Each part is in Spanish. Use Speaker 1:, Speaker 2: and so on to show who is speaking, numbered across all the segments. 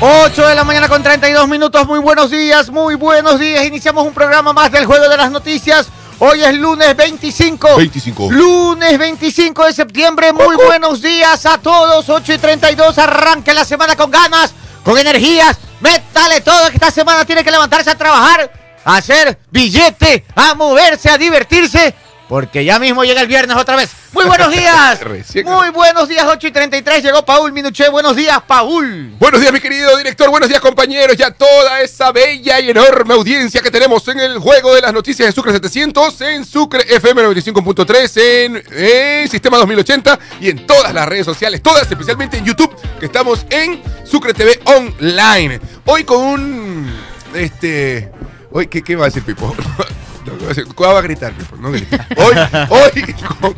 Speaker 1: 8 de la mañana con 32 minutos. Muy buenos días, muy buenos días. Iniciamos un programa más del Juego de las Noticias. Hoy es lunes 25.
Speaker 2: 25.
Speaker 1: Lunes 25 de septiembre. Muy buenos días a todos. 8 y 32. Arranque la semana con ganas, con energías. Métale todo que esta semana tiene que levantarse a trabajar, a hacer billete, a moverse, a divertirse. Porque ya mismo llega el viernes otra vez. Muy buenos días. Muy buenos días, 8 y 33. Llegó Paul Minuché. Buenos días, Paul.
Speaker 2: Buenos días, mi querido director. Buenos días, compañeros. Ya toda esa bella y enorme audiencia que tenemos en el juego de las noticias de Sucre 700, en Sucre FM 95.3, en, en Sistema 2080 y en todas las redes sociales, todas, especialmente en YouTube, que estamos en Sucre TV Online. Hoy con un. Este. Hoy, ¿qué, qué va a decir Pipo? Va a gritar, no. Hoy, hoy, con,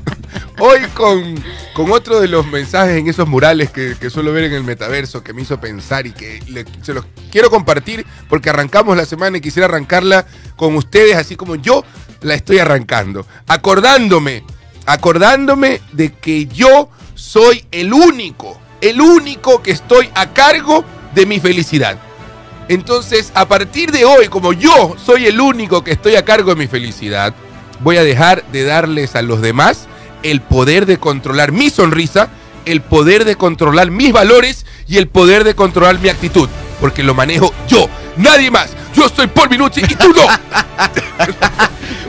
Speaker 2: hoy con, con otro de los mensajes en esos murales que, que suelo ver en el metaverso que me hizo pensar y que se los quiero compartir porque arrancamos la semana y quisiera arrancarla con ustedes así como yo la estoy arrancando. Acordándome, acordándome de que yo soy el único, el único que estoy a cargo de mi felicidad. Entonces, a partir de hoy, como yo soy el único que estoy a cargo de mi felicidad, voy a dejar de darles a los demás el poder de controlar mi sonrisa, el poder de controlar mis valores y el poder de controlar mi actitud. Porque lo manejo yo, nadie más. Yo soy Paul Minucci y tú no.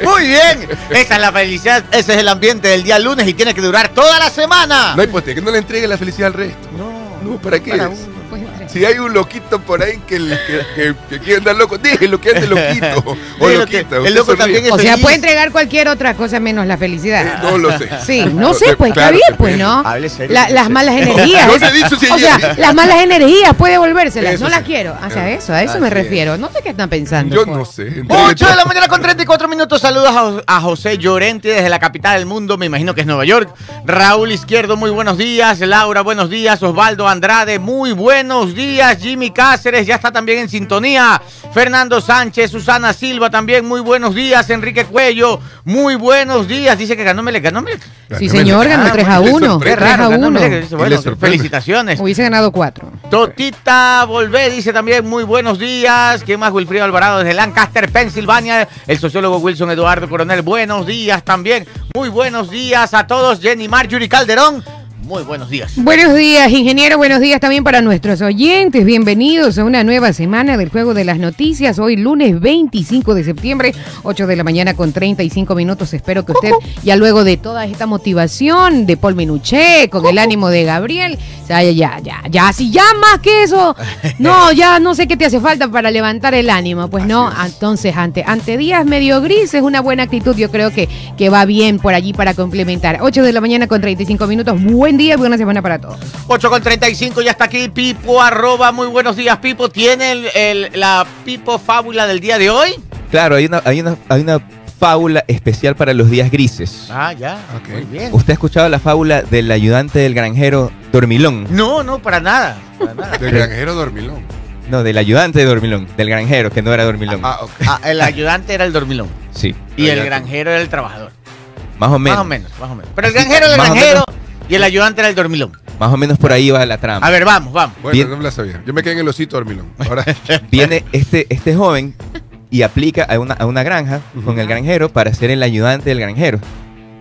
Speaker 1: Muy bien. Esa es la felicidad. Ese es el ambiente del día lunes y tiene que durar toda la semana.
Speaker 2: No hay poste, que no le entregue la felicidad al resto.
Speaker 1: No.
Speaker 2: No, ¿para qué?
Speaker 1: Para
Speaker 2: es?
Speaker 1: uno.
Speaker 2: Si hay un loquito por ahí que, que, que, que quiere andar loco, déjelo que ande loquito. O
Speaker 1: Déjelo que-
Speaker 2: loquita.
Speaker 1: el
Speaker 2: usted
Speaker 1: loco
Speaker 2: sonríe.
Speaker 1: también es
Speaker 3: O sea,
Speaker 1: feliz.
Speaker 3: puede entregar cualquier otra cosa menos la
Speaker 2: Eh,
Speaker 3: felicidad.
Speaker 2: No lo sé.
Speaker 3: Sí, no sé, pues
Speaker 2: Claro,
Speaker 3: está bien,
Speaker 2: se
Speaker 3: pues,
Speaker 2: puede.
Speaker 3: ¿no?
Speaker 1: Hable serio,
Speaker 3: La-
Speaker 1: hable
Speaker 3: las
Speaker 1: serio.
Speaker 3: malas energías.
Speaker 2: No le he dicho si
Speaker 3: o sea, las malas energías puede devolvérselas.
Speaker 2: Eso
Speaker 3: no las
Speaker 2: sí.
Speaker 3: quiero. Hacia
Speaker 2: Eh,
Speaker 3: eso, a eso
Speaker 2: así
Speaker 3: me
Speaker 2: es.
Speaker 3: refiero. No sé qué están pensando.
Speaker 2: Yo
Speaker 3: pues.
Speaker 2: no sé.
Speaker 1: 8 de la mañana con 34 minutos. Saludos a, Jo- a José Llorente desde la capital del mundo. Me imagino que es Nueva York. Raúl Izquierdo, muy buenos días. Laura, buenos días. Osvaldo Andrade, muy buenos días. Jimmy Cáceres ya está también en sintonía. Fernando Sánchez, Susana Silva también, muy buenos días. Enrique Cuello, muy buenos días. Dice que ganó Melec, ganó Melec.
Speaker 3: Sí, señor, ganó
Speaker 1: Ah,
Speaker 3: 3 a
Speaker 2: le
Speaker 3: 1.
Speaker 2: sorprende.
Speaker 3: 3 a
Speaker 1: ganó
Speaker 3: 1.
Speaker 1: Melec. Dice,
Speaker 2: Y
Speaker 1: Bueno,
Speaker 2: le sorprende.
Speaker 1: felicitaciones.
Speaker 3: Hubiese ganado 4.
Speaker 1: Totita Volvé dice también muy buenos días. ¿Quién más? Wilfrido Alvarado desde Lancaster, Pensilvania. El sociólogo Wilson Eduardo Coronel. Buenos días también. Muy buenos días a todos. Jenny Marjorie Calderón. Muy buenos días.
Speaker 3: Buenos días, ingeniero. Buenos días también para nuestros oyentes. Bienvenidos a una nueva semana del Juego de las Noticias. Hoy lunes 25 de septiembre, 8 de la mañana con 35 minutos. Espero que usted, ya luego de toda esta motivación de Paul Menuché, con el ánimo de Gabriel, ya, ya, ya, ya, ya, si ya más que eso, no, ya no sé qué te hace falta para levantar el ánimo. Pues no, entonces ante, ante días medio grises, una buena actitud yo creo que, que va bien por allí para complementar. 8 de la mañana con 35 minutos. Buen día y buena semana para todos.
Speaker 1: 8 con 35, ya está aquí Pipo, arroba. Muy buenos días, Pipo. ¿Tiene el- el- la Pipo fábula del día de hoy?
Speaker 4: Claro, hay una, hay una, hay una fábula especial para los días grises.
Speaker 1: Ah, ya.
Speaker 2: Ok.
Speaker 1: Muy bien.
Speaker 4: ¿Usted ha escuchado la fábula del ayudante del granjero Dormilón?
Speaker 1: No, no, para nada. Para nada.
Speaker 2: Del granjero dormilón.
Speaker 4: No, del ayudante de Dormilón, del granjero, que no era Dormilón.
Speaker 2: Ah, ok.
Speaker 1: Ah, el ayudante era el dormilón.
Speaker 4: Sí,
Speaker 1: Y el granjero era el trabajador.
Speaker 4: más o menos.
Speaker 1: Más o menos, más o menos. Pero el granjero era el
Speaker 4: Más o
Speaker 1: granjero y el ayudante era el dormilón.
Speaker 4: Más o menos por ahí va la trama.
Speaker 1: A ver, vamos, vamos.
Speaker 2: Bueno,
Speaker 4: Bien.
Speaker 2: no me la sabía. Yo me quedé en el osito dormilón. Ahora,
Speaker 4: Viene este, este joven y aplica a una, a una granja con el granjero para ser el ayudante del granjero.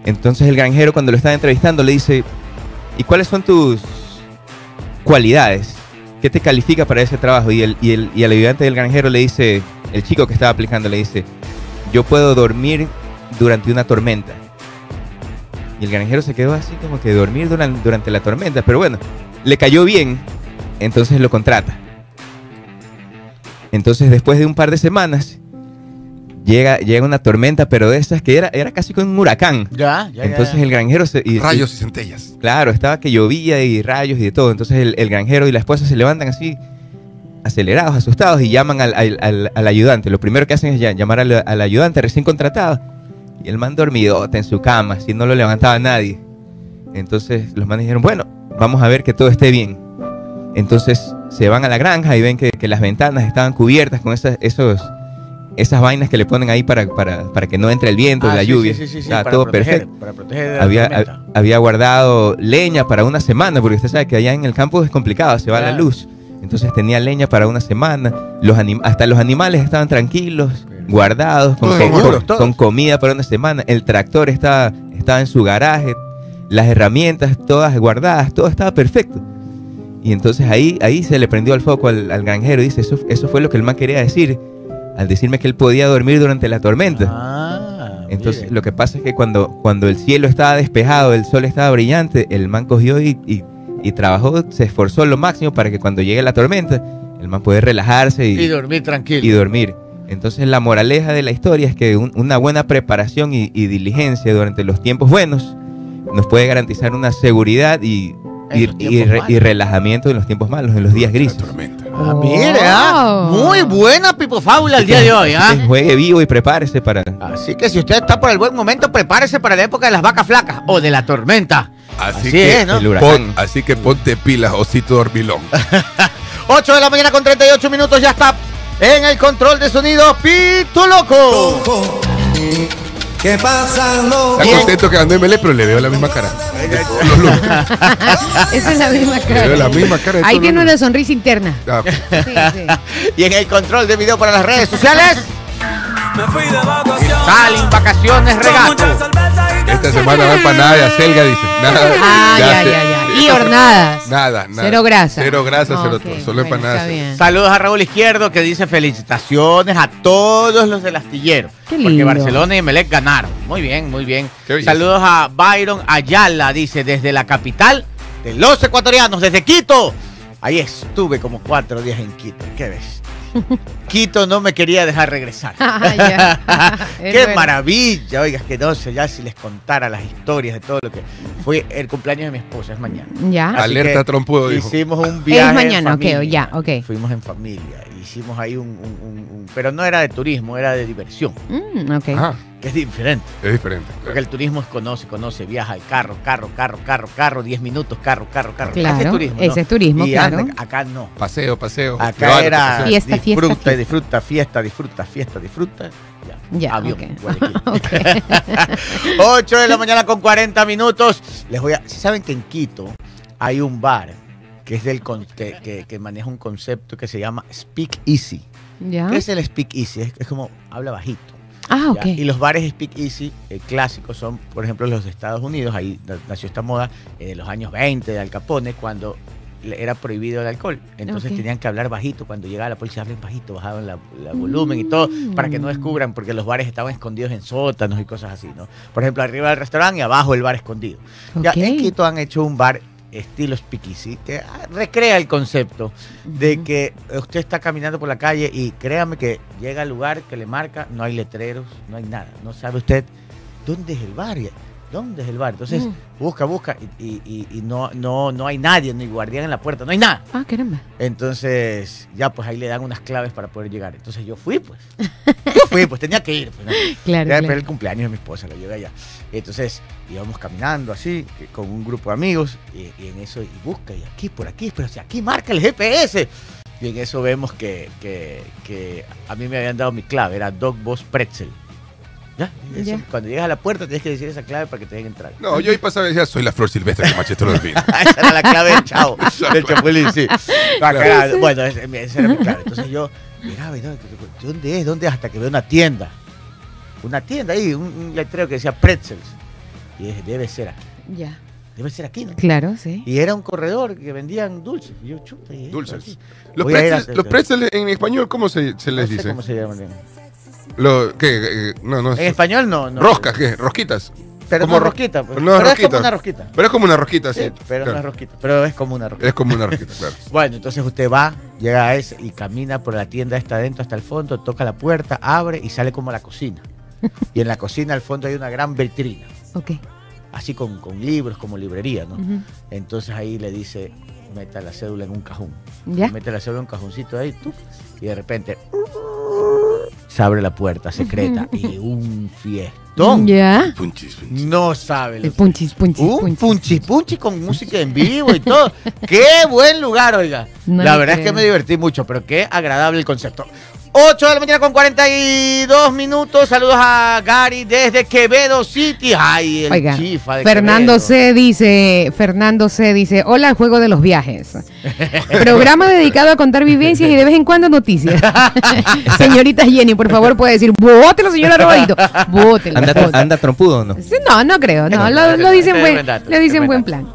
Speaker 4: Entonces el granjero cuando lo está entrevistando le dice, ¿y cuáles son tus cualidades? ¿Qué te califica para ese trabajo? Y el, y el, y el ayudante del granjero le dice, el chico que estaba aplicando le dice, yo puedo dormir durante una tormenta. Y el granjero se quedó así como que dormir duran- durante la tormenta, pero bueno, le cayó bien, entonces lo contrata. Entonces después de un par de semanas, llega, llega una tormenta, pero de esas que era, era casi como un huracán.
Speaker 1: Ya, ya,
Speaker 4: Entonces
Speaker 1: ya.
Speaker 4: el granjero se... y-
Speaker 2: rayos y centellas.
Speaker 4: Claro, estaba que llovía y rayos y de todo. Entonces el, el granjero y la esposa se levantan así, acelerados, asustados, y llaman al, al- al- al ayudante. Lo primero que hacen es llamar al, al ayudante recién contratado. Y el man dormidote en su cama, si no lo levantaba nadie. Entonces los manes dijeron, bueno, vamos a ver que todo esté bien. Entonces se van a la granja y ven que, que las ventanas estaban cubiertas con esas, esos, esas vainas que le ponen ahí para, para, para que no entre el viento
Speaker 1: Ah,
Speaker 4: y la
Speaker 1: sí,
Speaker 4: lluvia.
Speaker 1: sí, sí,
Speaker 4: todo
Speaker 1: proteger,
Speaker 4: perfecto
Speaker 1: Para proteger de la
Speaker 4: había, había guardado leña para una semana, porque usted sabe que allá en el campo es complicado, se va la luz. Entonces tenía leña para una semana. Los hasta los animales estaban tranquilos, guardados, con, comida para una semana. El tractor estaba, estaba en su garaje, las herramientas todas guardadas, todo estaba perfecto. Y entonces ahí, ahí se le prendió el foco al, al granjero. Dice, eso, eso fue lo que el man quería decir al decirme que él podía dormir durante la tormenta.
Speaker 1: Ah,
Speaker 4: Entonces,
Speaker 1: mire.
Speaker 4: lo que pasa es que cuando, cuando el cielo estaba despejado, el sol estaba brillante, el man cogió y, y- y trabajó, se esforzó lo máximo para que cuando llegue la tormenta, el man pueda relajarse y,
Speaker 1: Y dormir tranquilo.
Speaker 4: y dormir. Entonces, la moraleja de la historia es que un- una buena preparación y, y diligencia durante los tiempos buenos nos puede garantizar una seguridad y, re- relajamiento en los tiempos malos, en los días
Speaker 2: La
Speaker 4: grises.
Speaker 2: tormenta.
Speaker 1: Ah, mire, ah,
Speaker 3: Wow.
Speaker 1: muy buena Pipo Fábula el día de hoy, ¿ah?
Speaker 4: Entonces, Juegue vivo y prepárese para...
Speaker 1: Así que si usted está por el buen momento, prepárese para la época de las vacas flacas o de la tormenta.
Speaker 2: Así,
Speaker 1: Así
Speaker 2: que,
Speaker 1: es, ¿no?
Speaker 4: El huracán.
Speaker 2: pon- así que ponte pilas, osito dormilón.
Speaker 1: 8 de la mañana con 38 minutos, ya está en el control de sonido Pito Loco.
Speaker 5: ¿Qué pasa, loco?
Speaker 2: Está contento que ando ML, pero le veo la misma cara.
Speaker 3: Esa es la misma
Speaker 2: Le
Speaker 3: cara.
Speaker 2: veo la misma cara. de
Speaker 3: Ahí tiene una sonrisa interna.
Speaker 2: Ah,
Speaker 3: Sí, sí.
Speaker 1: Y en el control de video para las redes sociales,
Speaker 5: Me fui de vacaciones.
Speaker 1: salen vacaciones regato.
Speaker 2: Esta semana va empanada de acelga, dice. Nada.
Speaker 3: Ah, ya, ya, ya. Y hornadas.
Speaker 2: Nada, nada.
Speaker 3: Cero grasa.
Speaker 2: Cero grasa, cero todo. Solo
Speaker 3: bueno,
Speaker 2: empanadas.
Speaker 1: Saludos a Raúl Izquierdo que dice felicitaciones a todos los del astillero.
Speaker 3: Qué
Speaker 1: Porque
Speaker 3: lindo.
Speaker 1: Barcelona y Emelec ganaron. Muy bien, muy bien. Saludos a Byron Ayala, dice, desde la capital de los ecuatorianos, desde Quito. Ahí estuve como cuatro días en Quito. Qué ves. Quito no me quería dejar regresar.
Speaker 3: Ah. Es
Speaker 1: Qué
Speaker 3: bueno.
Speaker 1: maravilla, oiga, que no sé ya si les contara las historias de todo lo que fue el cumpleaños de mi esposa, es mañana.
Speaker 3: Ya.
Speaker 1: Así
Speaker 2: Alerta trompudo.
Speaker 1: Hicimos un viaje. en
Speaker 3: mañana, ok,
Speaker 1: familia.
Speaker 3: ya, ok.
Speaker 1: Fuimos en familia. Hicimos ahí un, un- un- un- Pero no era de turismo, era de diversión,
Speaker 3: Mm, ok.
Speaker 2: Ajá,
Speaker 1: que es diferente.
Speaker 2: es diferente.
Speaker 1: Porque el turismo es conoce, conoce, viaja, el carro, carro, carro, carro, carro, 10 minutos, carro, carro, carro.
Speaker 3: Claro,
Speaker 1: Ese es turismo. ¿no?
Speaker 3: ese es turismo,
Speaker 1: Y
Speaker 3: claro.
Speaker 1: anda- acá no.
Speaker 2: Paseo, paseo.
Speaker 1: Acá era
Speaker 2: paseo.
Speaker 3: Fiesta, fiesta,
Speaker 1: disfruta
Speaker 3: fiesta.
Speaker 1: Disfruta, fiesta, disfruta, fiesta, disfruta. Ya,
Speaker 3: Ya,
Speaker 1: avión,
Speaker 3: ok.
Speaker 1: Guayaquil.
Speaker 3: Ok.
Speaker 1: 8 de la mañana con 40 minutos. Les voy a. ¿sí ¿Saben que en Quito hay un bar que es del con- que, que- que maneja un concepto que se llama Speak Easy?
Speaker 3: Ya.
Speaker 1: ¿Qué es el Speak Easy? Es, es como habla bajito.
Speaker 3: Ah,
Speaker 1: ¿ya?
Speaker 3: ok.
Speaker 1: Y los bares Speak Easy eh, clásicos son, por ejemplo, los de Estados Unidos. Ahí na- nació esta moda eh, de los años 20 de Al Capone, cuando era prohibido el alcohol. Entonces tenían que hablar bajito. Cuando llegaba la policía, hablen bajito, bajaban la, la volumen y todo, para que no
Speaker 3: Mm.
Speaker 1: descubran, porque los bares estaban escondidos en sótanos y cosas así, ¿no? Por ejemplo, arriba del restaurante y abajo el bar escondido. Ya en Quito han hecho un bar estilo Speakeasy que ah, recrea el concepto de que usted está caminando por la calle y créame que llega al lugar que le marca, no hay letreros, no hay nada, no sabe usted dónde es el bar, dónde es el bar. Entonces
Speaker 3: Mm.
Speaker 1: busca, busca y, y- y- no, no, no hay nadie, ni guardián en la puerta, no hay nada.
Speaker 3: Ah, caramba.
Speaker 1: Entonces ya pues ahí le dan unas claves para poder llegar. Entonces yo fui pues, yo fui pues, tenía que ir. Pues, ¿no?
Speaker 3: Claro,
Speaker 1: Ya,
Speaker 3: claro.
Speaker 1: el cumpleaños de mi esposa, lo llevé allá. Y entonces íbamos caminando así, con un grupo de amigos, y, y en eso, y busca, y aquí, por aquí, pero si aquí marca el GPS. Y en eso vemos que, que, que a mí me habían dado mi clave, era Dog Boss Pretzel. ¿Ya? Y eso,
Speaker 3: Ya.
Speaker 1: Cuando llegas a la puerta tienes que decir esa clave para que te dejen entrar.
Speaker 2: No, yo ahí pasaba y decía, soy la flor silvestre que machete los vinos.
Speaker 1: esa era la clave del chavo, del chapulín, sí. Era- bueno, esa, esa era mi clave. Entonces yo miraba y no, ¿dónde es? ¿Dónde es? Hasta que veo una tienda. Una tienda ahí, un, un letrero que decía pretzels. Y dije, debe ser aquí.
Speaker 3: Ya.
Speaker 1: Debe ser aquí, ¿no?
Speaker 3: Claro, sí.
Speaker 1: Y era un corredor que vendían dulces. Y yo, chuta, ¿y esto
Speaker 2: Dulces. Los
Speaker 1: a a
Speaker 2: pretzels, los pretzels en español, ¿cómo se, se
Speaker 1: No
Speaker 2: les
Speaker 1: sé
Speaker 2: dice?
Speaker 1: cómo se llaman.
Speaker 2: Lo, ¿qué? No, no.
Speaker 1: en español no. no.
Speaker 2: Roscas, ¿qué? Rosquitas.
Speaker 1: Pero
Speaker 2: como
Speaker 1: no rosquita. pues.
Speaker 2: no es
Speaker 1: pero es
Speaker 2: rosquita.
Speaker 1: como una rosquita.
Speaker 2: Pero es como una rosquita, sí.
Speaker 1: Sí, pero
Speaker 2: claro.
Speaker 1: no es rosquita. Pero es como una rosquita.
Speaker 2: Es como una rosquita, claro.
Speaker 1: Bueno, entonces usted va, llega a ese y camina por la tienda esta adentro hasta el fondo, toca la puerta, abre y sale como a la cocina. Y en la cocina al fondo hay una gran vitrina,
Speaker 3: Ok.
Speaker 1: así con, con libros, como librería, ¿no? Entonces ahí le dice, meta la cédula en un cajón.
Speaker 3: Ya.
Speaker 1: Mete la cédula en un cajoncito ahí, tú, y de repente se abre la puerta secreta y un fiestón.
Speaker 3: Ya.
Speaker 2: Punchis, punchis.
Speaker 1: No sabe.
Speaker 3: El
Speaker 1: lo-
Speaker 3: punchis, punchis,
Speaker 1: Un
Speaker 3: punchis.
Speaker 1: punchi punchi con música en vivo y todo. ¡Qué buen lugar, oiga!
Speaker 3: No
Speaker 1: la verdad es que me divertí mucho, pero qué agradable el concepto. 8 de la mañana con 42 minutos. Saludos a Gary desde Quevedo City. Ay, el
Speaker 3: Oiga,
Speaker 1: chifa de
Speaker 3: Fernando
Speaker 1: Quevedo.
Speaker 3: C dice, Fernando C dice, hola juego de los viajes. Programa dedicado a contar vivencias y de vez en cuando noticias. Señorita Jenny, por favor, puede decir, bótelo, señora Robadito. Bótelo.
Speaker 4: ¿Anda,
Speaker 3: bótelo".
Speaker 4: anda trompudo o no?
Speaker 3: No, no creo, no, lo, lo dicen buen,
Speaker 1: dato,
Speaker 3: lo dicen buen plan.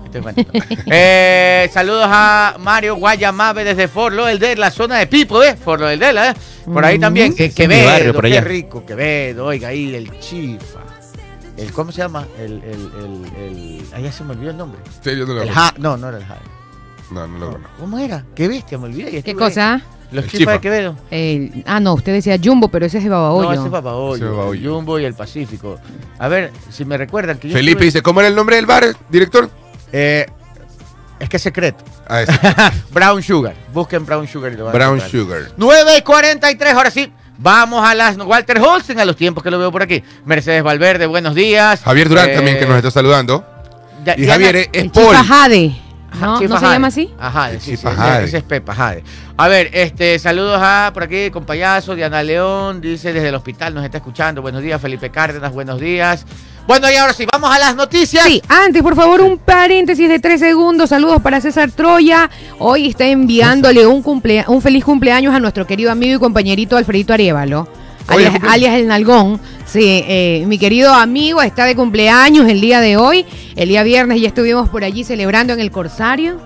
Speaker 1: Eh, saludos a Mario Guayamabe desde Forlo del de la zona de Pipo, ¿eh? Forlo del Dela, ¿eh? Por ahí
Speaker 3: Mm.
Speaker 1: también. Que,
Speaker 4: Ese es mi
Speaker 1: Quevedo,
Speaker 4: barrio, por
Speaker 1: qué
Speaker 4: allá.
Speaker 1: rico, Quevedo, oiga, ahí el chifa. El, ¿Cómo se llama? El, el, el, el, ahí ya se me olvidó el nombre.
Speaker 2: Sí, yo no lo
Speaker 1: El no, no era el Jai.
Speaker 2: No, no lo conozco.
Speaker 1: ¿Cómo era? Qué bestia, me olvidé.
Speaker 3: ¿Qué cosa?
Speaker 1: Los
Speaker 2: El
Speaker 1: chifas
Speaker 2: chifa.
Speaker 1: de Quevedo.
Speaker 3: El- ah, no, usted decía Jumbo, pero ese es de Babahoyo.
Speaker 1: No, ese es
Speaker 2: Babahoyo.
Speaker 1: el Jumbo y el Pacífico. A ver, si me recuerdan que yo
Speaker 2: Felipe
Speaker 1: estuve-
Speaker 2: dice, ¿cómo era el nombre del bar, director?
Speaker 1: Eh, es que es secreto.
Speaker 2: Ah, ese.
Speaker 1: Brown Sugar. Busquen Brown Sugar y lo van a
Speaker 2: Brown
Speaker 1: encontrar.
Speaker 2: Sugar.
Speaker 1: 9 y 43, ahora sí. Vamos a las Walter Holsten, a los tiempos que lo veo por aquí. Mercedes Valverde, buenos días.
Speaker 2: Javier Durán
Speaker 1: Eh,
Speaker 2: también que nos está saludando.
Speaker 1: Ya-
Speaker 2: Y Javier es, es
Speaker 3: El
Speaker 2: Paul.
Speaker 3: Chifa Jade.
Speaker 1: Ajá,
Speaker 3: ¿No,
Speaker 1: Chifa
Speaker 3: ¿no se llama así?
Speaker 1: Ajá, sí,
Speaker 2: Chifa
Speaker 1: sí,
Speaker 2: Jade.
Speaker 1: ese, ese es Pepa Jade. A ver, este, saludos a por aquí con payaso, Diana León, dice desde el hospital, nos está escuchando. Buenos días, Felipe Cárdenas, buenos días. Bueno, y ahora sí, vamos a las noticias.
Speaker 3: Sí, antes, por favor, un paréntesis de tres segundos. Saludos para César Troya. Hoy está enviándole un, cumplea- un feliz cumpleaños a nuestro querido amigo y compañerito Alfredito Arevalo. Alias el Nalgón. Sí, eh, mi querido amigo está de cumpleaños el día de hoy. El día viernes ya estuvimos por allí celebrando en el Corsario,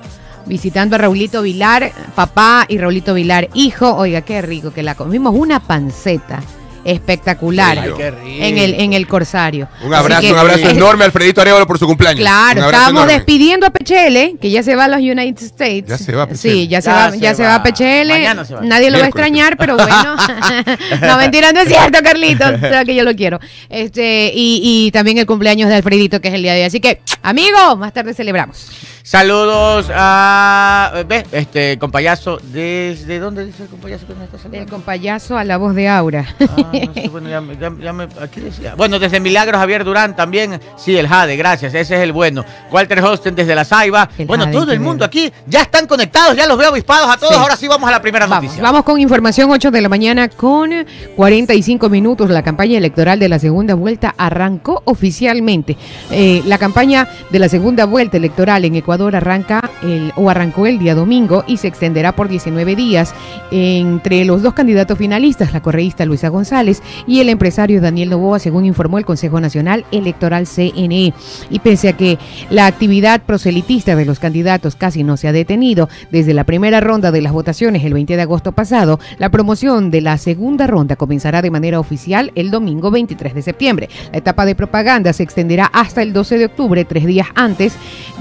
Speaker 3: visitando a Raulito Vilar, papá y Raulito Vilar, hijo. Oiga, qué rico que la comimos. Una panceta espectacular
Speaker 2: Ay,
Speaker 1: qué rico.
Speaker 3: en el, en el Corsario.
Speaker 2: Un abrazo,
Speaker 3: que-
Speaker 2: un abrazo
Speaker 3: eh,
Speaker 2: enorme a Alfredito Arevalo por su cumpleaños.
Speaker 3: Claro, estábamos
Speaker 2: enorme.
Speaker 3: despidiendo a Pechele, que ya se va a los United States.
Speaker 2: Ya se va Pechele.
Speaker 3: Sí, ya se va,
Speaker 1: se
Speaker 3: ya se
Speaker 1: va.
Speaker 3: va a Pechele.
Speaker 1: Mañana se va.
Speaker 3: Nadie lo va a extrañar, pero bueno. no, mentira, no es cierto, Carlito. Creo que yo lo quiero. Este, y, y también el cumpleaños de Alfredito, que es el día de hoy. Así que, amigo, más tarde celebramos.
Speaker 1: Saludos a. ¿Ves? Este, compayazo. ¿Desde dónde dice el compayazo que nos está
Speaker 3: El
Speaker 1: saludando?
Speaker 3: compayazo a la voz de Aura.
Speaker 1: Ah, no sé, bueno, ya, me- ya- ya me- aquí decía. Bueno, desde Milagros Javier Durán también. Sí, el Jade, gracias. Ese es el bueno. Walter Hosten desde la Saiba.
Speaker 3: El
Speaker 1: bueno,
Speaker 3: Jade,
Speaker 1: todo el mundo aquí ya están conectados, ya los veo avispados a todos.
Speaker 3: Sí.
Speaker 1: Ahora sí vamos a la primera
Speaker 3: Vamos,
Speaker 1: noticia.
Speaker 3: vamos con información 8 de la mañana con 45 minutos. La campaña electoral de la segunda vuelta arrancó oficialmente. Eh, la campaña de la segunda vuelta electoral en Ecuador arranca el, o arrancó el día domingo y se extenderá por 19 días entre los dos candidatos finalistas, la correísta Luisa González y el empresario Daniel Novoa, según informó el Consejo Nacional Electoral CNE. Y pese a que la actividad proselitista de los candidatos casi no se ha detenido desde la primera ronda de las votaciones el 20 de agosto pasado, la promoción de la segunda ronda comenzará de manera oficial el domingo 23 de septiembre. La etapa de propaganda se extenderá hasta el 12 de octubre, tres días antes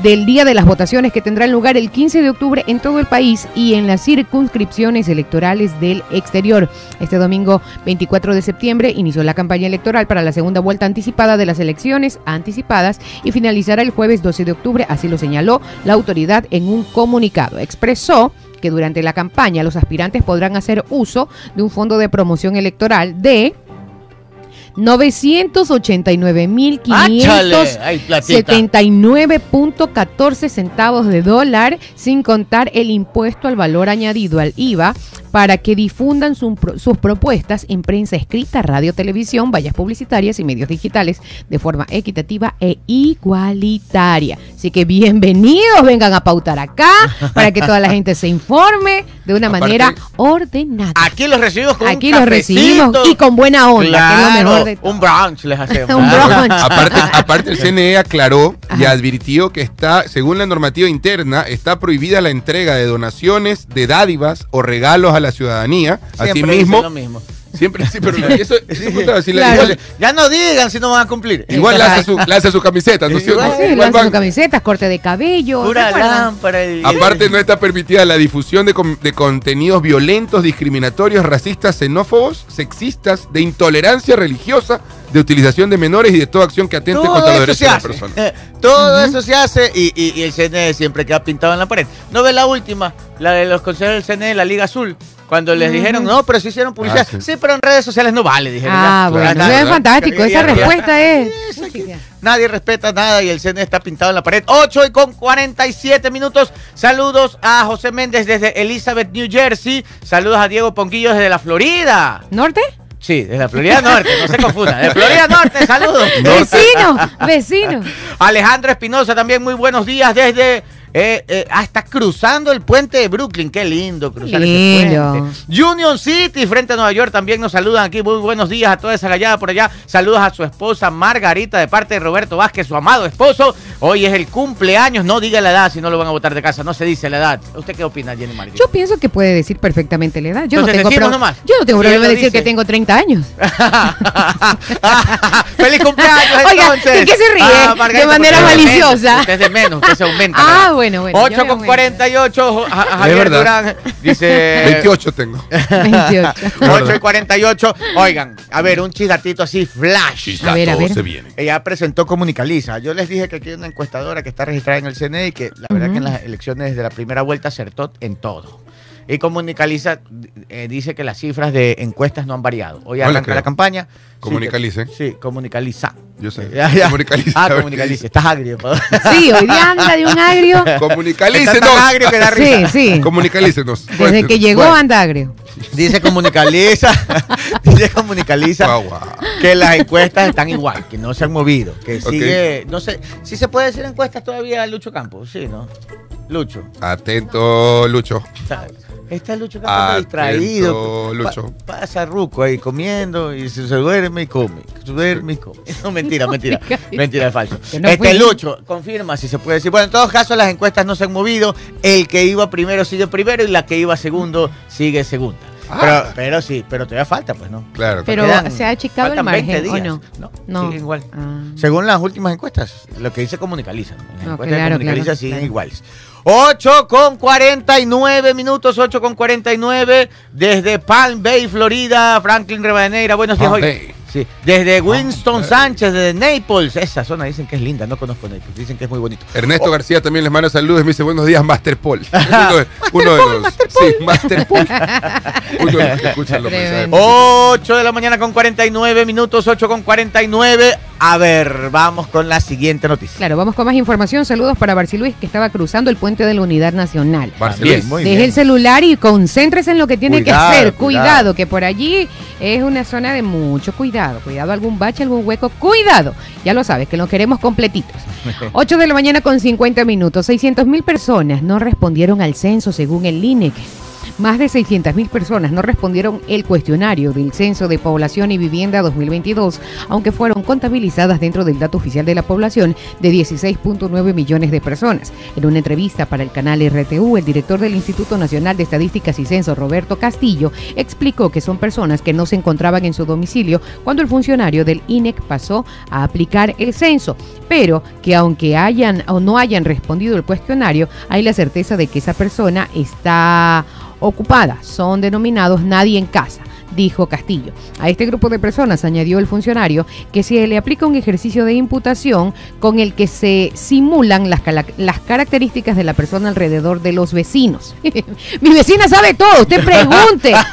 Speaker 3: del día de las votaciones que tendrán lugar el 15 de octubre en todo el país y en las circunscripciones electorales del exterior. Este domingo 24 de septiembre inició la campaña electoral para la segunda vuelta anticipada de las elecciones anticipadas y finalizará el jueves 12 de octubre, así lo señaló la autoridad en un comunicado. Expresó que durante la campaña los aspirantes podrán hacer uso de un fondo de promoción electoral de
Speaker 1: Áchale, ay, platita.
Speaker 3: 979.14 centavos de dólar, sin contar el impuesto al valor añadido al IVA, para que difundan su- sus propuestas en prensa escrita, radio, televisión, vallas publicitarias y medios digitales de forma equitativa e igualitaria. Así que bienvenidos, vengan a pautar acá para que toda la gente se informe de una
Speaker 2: Aparte-
Speaker 3: manera ordenada.
Speaker 1: Aquí los recibimos con
Speaker 3: Aquí
Speaker 1: un
Speaker 3: los recibimos y con buena onda, que es lo
Speaker 1: Claro,
Speaker 3: mejor de todo.
Speaker 1: Un brunch les hacemos.
Speaker 3: Un brunch.
Speaker 2: Aparte, aparte el CNE aclaró y advirtió que está, según la normativa interna, está prohibida la entrega de donaciones, de dádivas o regalos a la ciudadanía.
Speaker 1: Siempre
Speaker 2: Asimismo,
Speaker 1: lo mismo.
Speaker 2: siempre sí, pero eso, eso puta, si la-
Speaker 3: Claro.
Speaker 2: igual,
Speaker 1: Ya no digan si no van a cumplir.
Speaker 2: igual lanza su, lanza su camiseta, ¿no es cierto?
Speaker 1: Igual,
Speaker 3: Sí,
Speaker 2: Igual
Speaker 3: lanzan
Speaker 2: van-
Speaker 3: sus camisetas, corte de cabello.
Speaker 1: Pura
Speaker 3: ¿recuerdan?
Speaker 1: lámpara. y-
Speaker 2: Aparte no está permitida la difusión de, com- de contenidos violentos, discriminatorios, racistas, xenófobos, sexistas, de intolerancia religiosa, de utilización de menores y de toda acción que atente
Speaker 1: Todo
Speaker 2: contra los
Speaker 1: eso
Speaker 2: derechos
Speaker 1: se
Speaker 2: de la
Speaker 1: hace.
Speaker 2: persona.
Speaker 1: Eh, Todo eso se hace y, y- y el CNE siempre queda pintado en la pared. ¿No ves la última? La de los consejeros del CNE, la Liga Azul. Cuando les dijeron, no, pero sí hicieron publicidad.
Speaker 2: Ah, sí.
Speaker 1: sí. pero en redes sociales no vale, dijeron.
Speaker 3: Ah,
Speaker 1: ya.
Speaker 3: bueno, eso es fantástico. Esa respuesta es.
Speaker 1: Aquí Nadie respeta nada y el CNE está pintado en la pared. 8 y con 47 minutos. Saludos a José Méndez desde Elizabeth, New Jersey. Saludos a Diego Ponquillo desde la Florida.
Speaker 3: ¿Norte?
Speaker 1: Sí, desde la Florida Norte, no se confundan. De Florida Norte, saludos.
Speaker 3: Vecino, vecino.
Speaker 1: Alejandro Espinosa también, muy buenos días desde Eh, eh, ah, está cruzando el puente de Brooklyn. Qué lindo cruzar ese puente. Union City, frente a Nueva York, también nos saludan aquí. Muy buenos días a toda esa gallada por allá. Saludos a su esposa Margarita de parte de Roberto Vázquez, su amado esposo. Hoy es el cumpleaños. No diga la edad si no lo van a votar de casa. No se dice la edad. ¿Usted qué opina, Jenny Margarita?
Speaker 3: Yo pienso que puede decir perfectamente la edad. Yo
Speaker 1: Entonces,
Speaker 3: no tengo
Speaker 1: nomás.
Speaker 3: Yo no tengo problema de decir que tengo 30 años.
Speaker 1: ¡Feliz cumpleaños!
Speaker 3: Oiga! ¿de qué se ríe? De
Speaker 1: Margarita,
Speaker 3: manera
Speaker 1: de
Speaker 3: maliciosa.
Speaker 1: Usted es de menos, usted se aumenta.
Speaker 3: Ah,
Speaker 1: ¿no?
Speaker 3: Bueno, bueno,
Speaker 1: 8
Speaker 3: yo me
Speaker 1: con
Speaker 3: aumento.
Speaker 1: 48, jo- Ja- Javier
Speaker 2: verdad.
Speaker 1: Durán dice...
Speaker 2: 28 tengo.
Speaker 3: 28.
Speaker 1: 8 y 48. Oigan, a ver, un chisdatito así, flash.
Speaker 3: A ver, a ver.
Speaker 2: se viene.
Speaker 1: Ella presentó Comunicaliza. Yo les dije que aquí hay una encuestadora que está registrada en el CNE y que la verdad
Speaker 3: Ujú.
Speaker 1: que en las elecciones de la primera vuelta acertó en todo. Y Comunicaliza eh, dice que las cifras de encuestas no han variado. Hoy arranca la campaña.
Speaker 2: Comunicalice.
Speaker 1: Sí, que- sí, Comunicaliza.
Speaker 2: Yo sé.
Speaker 1: Ya, ya.
Speaker 2: Comunicalice.
Speaker 1: Ah, Comunicalice. Estás agrio. pa.
Speaker 3: Sí, hoy día anda de un agrio.
Speaker 1: Está
Speaker 2: Comunicalícenos.
Speaker 1: tan agrio que da
Speaker 3: Sí,
Speaker 1: risa.
Speaker 3: sí.
Speaker 2: Comunicalícenos.
Speaker 3: Desde que llegó
Speaker 1: Bueno.
Speaker 3: anda agrio.
Speaker 1: Dice Comunicaliza. dice Comunicaliza.
Speaker 2: Guau, guau.
Speaker 1: que las encuestas están igual, que no se han movido, que sigue, no sé, si se puede decir encuestas todavía Lucho Campos, sí, ¿no? Lucho.
Speaker 2: Atento, Lucho.
Speaker 1: Está, está Lucho Campos distraído.
Speaker 2: Lucho.
Speaker 1: Pa- pasa ruco ahí comiendo y se, se duerme y come. Se duerme y come. No, mentira, mentira. mentira, es falso.
Speaker 3: No
Speaker 1: este. Lucho, confirma si se puede decir. Bueno, en todos casos las encuestas no se han movido. El que iba primero sigue primero y la que iba segundo sigue segunda.
Speaker 2: Ah.
Speaker 1: Pero, pero sí, pero todavía falta, pues, ¿no?
Speaker 2: Claro.
Speaker 3: Pero
Speaker 1: Quedan-
Speaker 3: se ha achicado el margen,
Speaker 1: 20
Speaker 3: ¿o
Speaker 1: días.
Speaker 3: no?
Speaker 1: No, igual.
Speaker 3: Ah.
Speaker 1: Según las últimas encuestas, lo que dice Comunicaliza. ¿no? Las
Speaker 3: No,
Speaker 1: encuestas
Speaker 3: claro,
Speaker 1: de Comunicaliza
Speaker 3: claro,
Speaker 1: siguen
Speaker 3: claro.
Speaker 1: iguales. 8 con 49 minutos, 8 con 49 desde Palm Bay, Florida, Franklin Rebaneira. Buenos días hoy. Sí, desde Winston Sánchez, desde Naples. Esa zona dicen que es linda, no conozco Naples, dicen que es muy bonito.
Speaker 2: Ernesto García también les manda saludos. Me dice buenos días, Master Paul. Uno de, uno de los. Sí, Master Paul. Uno de los que escuchan los mensajes.
Speaker 3: Tremendo.
Speaker 1: 8 de la mañana con 49 minutos, 8 con 49. A ver, vamos con la siguiente noticia.
Speaker 3: Claro, vamos con más información. Saludos para Barciluis que estaba cruzando el puente de la Unidad Nacional.
Speaker 1: Bien, muy
Speaker 3: Deje
Speaker 1: bien.
Speaker 3: el celular y concéntrese en lo que tiene
Speaker 1: Cuidado,
Speaker 3: que hacer.
Speaker 1: cuidado.
Speaker 3: Cuidado. que por allí es una zona de mucho cuidado. Cuidado, algún bache, algún hueco. Cuidado. Ya lo sabes, que lo queremos completitos. 8 de la mañana con 50 minutos. 600 mil personas no respondieron al censo según el INEC. Más de 600 mil personas no respondieron el cuestionario del Censo de Población y Vivienda 2022, aunque fueron contabilizadas dentro del dato oficial de la población de 16.9 millones de personas. En una entrevista para el canal RTU, el director del Instituto Nacional de Estadísticas y Censo, Roberto Castillo, explicó que son personas que no se encontraban en su domicilio cuando el funcionario del INEC pasó a aplicar el censo, pero que aunque hayan o no hayan respondido el cuestionario, hay la certeza de que esa persona está ocupada. Son denominados nadie en casa dijo Castillo. A este grupo de personas añadió el funcionario que se le aplica un ejercicio de imputación con el que se simulan las, características de la persona alrededor de los vecinos. Mi vecina sabe todo, usted pregunte.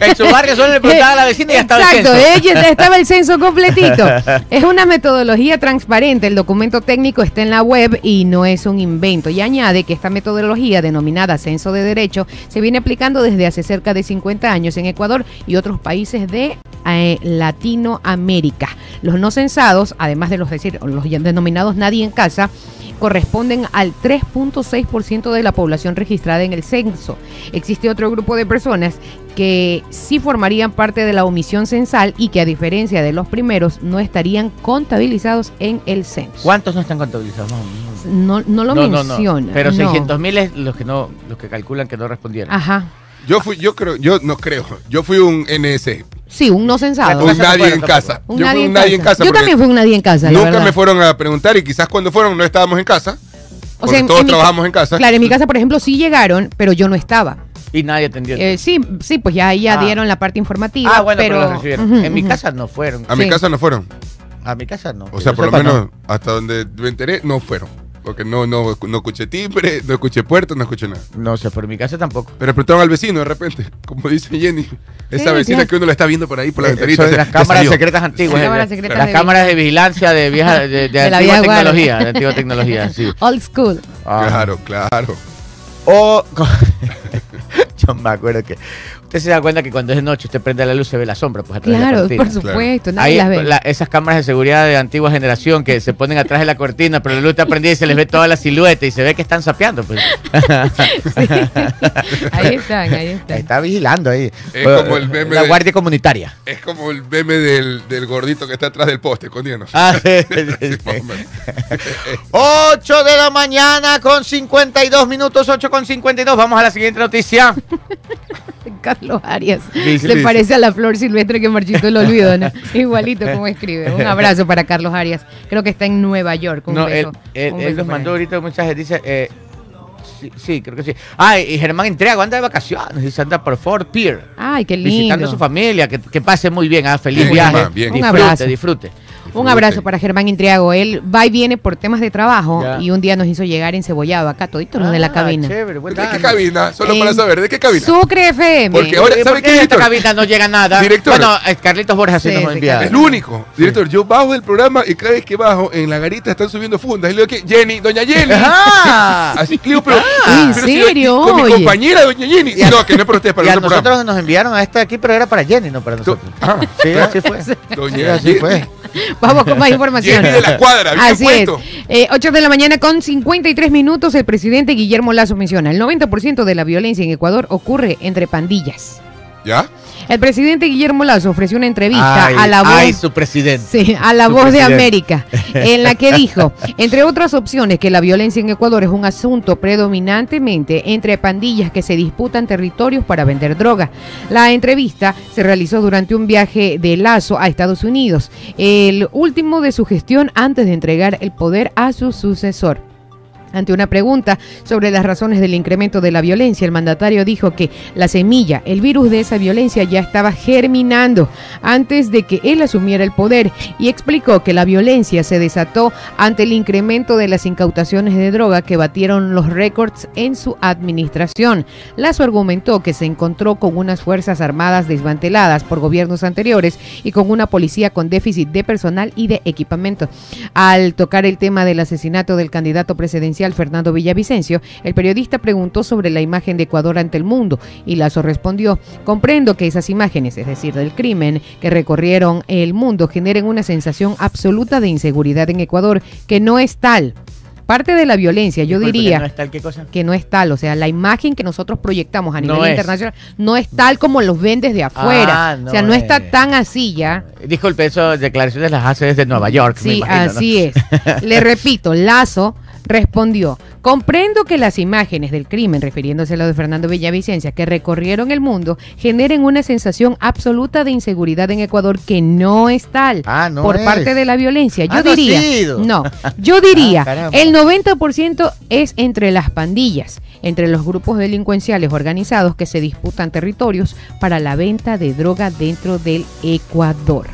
Speaker 1: En su barrio solo le preguntaba a la vecina y estaba el
Speaker 3: Exacto,
Speaker 1: censo.
Speaker 3: ella estaba el censo completito. Es una metodología transparente, el documento técnico está en la web y no es un invento. Y añade que esta metodología denominada censo de derecho se viene aplicando desde hace cerca de 50 años en Ecuador y otros países de eh, Latinoamérica. Los no censados, además de los, decir, los denominados nadie en casa, corresponden al 3.6% de la población registrada en el censo. Existe otro grupo de personas que sí formarían parte de la omisión censal y que a diferencia de los primeros no estarían contabilizados en el censo.
Speaker 1: ¿Cuántos no están contabilizados? No, no.
Speaker 3: No, no lo
Speaker 1: No,
Speaker 3: menciona.
Speaker 1: Pero
Speaker 3: no.
Speaker 1: 600 mil es los que no, los que calculan que no respondieron.
Speaker 3: Ajá.
Speaker 2: Yo fui, yo creo, yo no creo. Yo fui un NS.
Speaker 3: Sí, un no censado.
Speaker 2: Un nadie en casa.
Speaker 3: Un
Speaker 2: yo fui un
Speaker 3: en
Speaker 2: nadie en casa.
Speaker 3: Yo también fui un nadie en casa,
Speaker 2: Nunca
Speaker 3: verdad.
Speaker 2: me fueron a preguntar y quizás cuando fueron no estábamos en casa.
Speaker 3: O sea,
Speaker 2: todos
Speaker 3: en mi ca-
Speaker 2: trabajamos en casa.
Speaker 3: Claro, en mi casa, por ejemplo, sí llegaron, pero yo no estaba.
Speaker 1: Y nadie atendió.
Speaker 3: Eh, sí, sí, pues ya ahí ya
Speaker 1: Ah.
Speaker 3: dieron la parte informativa.
Speaker 1: ah, bueno, pero,
Speaker 3: pero,
Speaker 1: los recibieron. En mi casa no fueron.
Speaker 2: A mi casa no fueron.
Speaker 1: A mi casa no.
Speaker 2: O sea, por lo menos
Speaker 1: no.
Speaker 2: hasta donde me enteré, no fueron. Porque no, no, no escuché timbre, no escuché puerta, no escuché nada.
Speaker 1: No sé, por mi casa tampoco.
Speaker 2: Pero preguntaron al vecino de repente, como dice Jenny. Esa
Speaker 3: Sí,
Speaker 2: vecina
Speaker 3: sí.
Speaker 2: que uno la está viendo por ahí por la
Speaker 1: Eh,
Speaker 2: ventanita.
Speaker 1: son las cámaras
Speaker 2: salió.
Speaker 1: secretas antiguas.
Speaker 3: Sí,
Speaker 1: eh,
Speaker 3: cámaras secretas
Speaker 1: las
Speaker 3: de
Speaker 1: cámaras de vigilancia de vieja, de, de
Speaker 3: De la
Speaker 1: antigua tecnología. De antigua tecnología, sí.
Speaker 3: Old school.
Speaker 1: Ah.
Speaker 2: Claro, claro.
Speaker 1: O. Yo me acuerdo que Usted se da cuenta que cuando es de noche usted prende la luz se ve la sombra, pues atrás de la
Speaker 3: Claro,
Speaker 1: cortina.
Speaker 3: por supuesto, nadie las ve.
Speaker 1: la- esas cámaras de seguridad de antigua generación que se ponen atrás de la cortina, pero la luz está prendida y se les ve toda la silueta y se ve que están sapeando. Pues.
Speaker 3: Ahí están, ahí están.
Speaker 1: Está vigilando ahí.
Speaker 2: Es como el meme
Speaker 1: la
Speaker 2: de-
Speaker 1: guardia comunitaria.
Speaker 2: Es como el meme del, del gordito que está atrás del poste, escondiéndose.
Speaker 1: Ah, sí, sí, sí,
Speaker 2: Sí,
Speaker 1: sí.
Speaker 2: más o menos.
Speaker 1: 8 de la mañana con 52 minutos, 8 con 52. Vamos a la siguiente noticia.
Speaker 3: Carlos Arias.
Speaker 1: Sí, sí,
Speaker 3: Se
Speaker 1: sí.
Speaker 3: parece a la flor silvestre que marchito el olvido, ¿no? Igualito como escribe. Un abrazo para Carlos Arias. Creo que está en Nueva York. Un
Speaker 1: No,
Speaker 3: beso.
Speaker 1: él, él-
Speaker 3: Un
Speaker 1: él
Speaker 3: beso
Speaker 1: nos mandó
Speaker 3: él.
Speaker 1: ahorita un mensaje, dice, eh, sí, sí, creo que sí. Ah, y Germán Entreago anda de vacaciones, dice, anda por Fort Pier.
Speaker 3: Ay, qué
Speaker 1: Visitando a
Speaker 3: lindo.
Speaker 1: su familia, que, que pase muy bien, ah, feliz
Speaker 2: Bien,
Speaker 1: viaje.
Speaker 2: Bien.
Speaker 3: Un
Speaker 1: Disfrute,
Speaker 3: abrazo.
Speaker 1: disfrute.
Speaker 3: Un abrazo para Germán Intriago. Él va y viene por temas de trabajo
Speaker 1: Ya.
Speaker 3: y un día nos hizo llegar encebollado acá, todito los de la
Speaker 1: Ah,
Speaker 3: cabina.
Speaker 1: chévere,
Speaker 2: ¿De qué cabina? Solo para
Speaker 3: En
Speaker 2: saber, ¿de qué cabina?
Speaker 3: Sucre FM.
Speaker 2: Porque ahora-
Speaker 1: ¿Y
Speaker 2: ¿sabe qué,
Speaker 1: de esta cabina no llega nada?
Speaker 2: Director.
Speaker 1: Bueno, Carlitos Borja sí,
Speaker 3: Sí,
Speaker 1: nos envía.
Speaker 2: Es lo único. Director, yo bajo del programa y cada vez que bajo, en la garita están subiendo fundas. Y le digo que Jenny, doña Jenny.
Speaker 1: Ajá.
Speaker 2: Así que digo, pero.
Speaker 3: ¿En
Speaker 2: pero si-
Speaker 3: serio?
Speaker 2: con mi compañera, doña Jenny.
Speaker 1: Y a-
Speaker 2: no, que no es para ustedes, para
Speaker 1: y a
Speaker 2: el otro
Speaker 1: nosotros
Speaker 2: programa.
Speaker 1: nos enviaron a esta aquí, pero era para Jenny, no para nosotros.
Speaker 2: Ah,
Speaker 1: Sí, así fue.
Speaker 2: Doña
Speaker 1: así
Speaker 2: Jenny.
Speaker 1: fue.
Speaker 3: Vamos con más información.
Speaker 2: De la cuadra, bien
Speaker 3: Así es.
Speaker 2: puesto.
Speaker 3: Eh, 8 de la mañana con 53 minutos, el presidente Guillermo Lazo menciona, el 90% de la violencia en Ecuador ocurre entre pandillas.
Speaker 2: ¿Ya?
Speaker 3: El presidente Guillermo Lazo ofreció una entrevista
Speaker 1: Ay,
Speaker 3: a la voz...
Speaker 1: ay, su presidente.
Speaker 3: Sí, a la
Speaker 1: Su
Speaker 3: voz de. América, en la que dijo, entre otras opciones, que la violencia en Ecuador es un asunto predominantemente entre pandillas que se disputan territorios para vender droga. La entrevista se realizó durante un viaje de Lazo a Estados Unidos, el último de su gestión antes de entregar el poder a su sucesor. Ante una pregunta sobre las razones del incremento de la violencia, el mandatario dijo que la semilla, el virus de esa violencia ya estaba germinando antes de que él asumiera el poder y explicó que la violencia se desató ante el incremento de las incautaciones de droga que batieron los récords en su administración. Lazo argumentó que se encontró con unas fuerzas armadas desmanteladas por gobiernos anteriores y con una policía con déficit de personal y de equipamiento. Al tocar el tema del asesinato del candidato presidencial Fernando Villavicencio, el periodista preguntó sobre la imagen de Ecuador ante el mundo y Lazo respondió, comprendo que esas imágenes, es decir, del crimen que recorrieron el mundo, generen una sensación absoluta de inseguridad en Ecuador, que no es tal. Parte de la violencia, yo diría
Speaker 1: ¿que no es tal qué cosa?
Speaker 3: que no es tal, o sea, la imagen que nosotros proyectamos a nivel
Speaker 1: No es.
Speaker 3: internacional no es tal como los ven desde afuera.
Speaker 1: Ah,
Speaker 3: o sea,
Speaker 1: no
Speaker 3: no está
Speaker 1: es.
Speaker 3: tan así ya.
Speaker 1: Disculpe, esas declaraciones las hace desde Nueva York. me
Speaker 3: Sí,
Speaker 1: imagino, ¿no?
Speaker 3: así es. Le repito, Lazo respondió, comprendo que las imágenes del crimen, refiriéndose a lo de Fernando Villavicencia, que recorrieron el mundo, generen una sensación absoluta de inseguridad en Ecuador que no es tal
Speaker 1: Ah, no
Speaker 3: por
Speaker 1: es.
Speaker 3: parte de la violencia. Yo
Speaker 1: Ah, ha
Speaker 3: diría, no, yo diría,
Speaker 1: Ah,
Speaker 3: el 90% es entre las pandillas, entre los grupos delincuenciales organizados que se disputan territorios para la venta de droga dentro del Ecuador.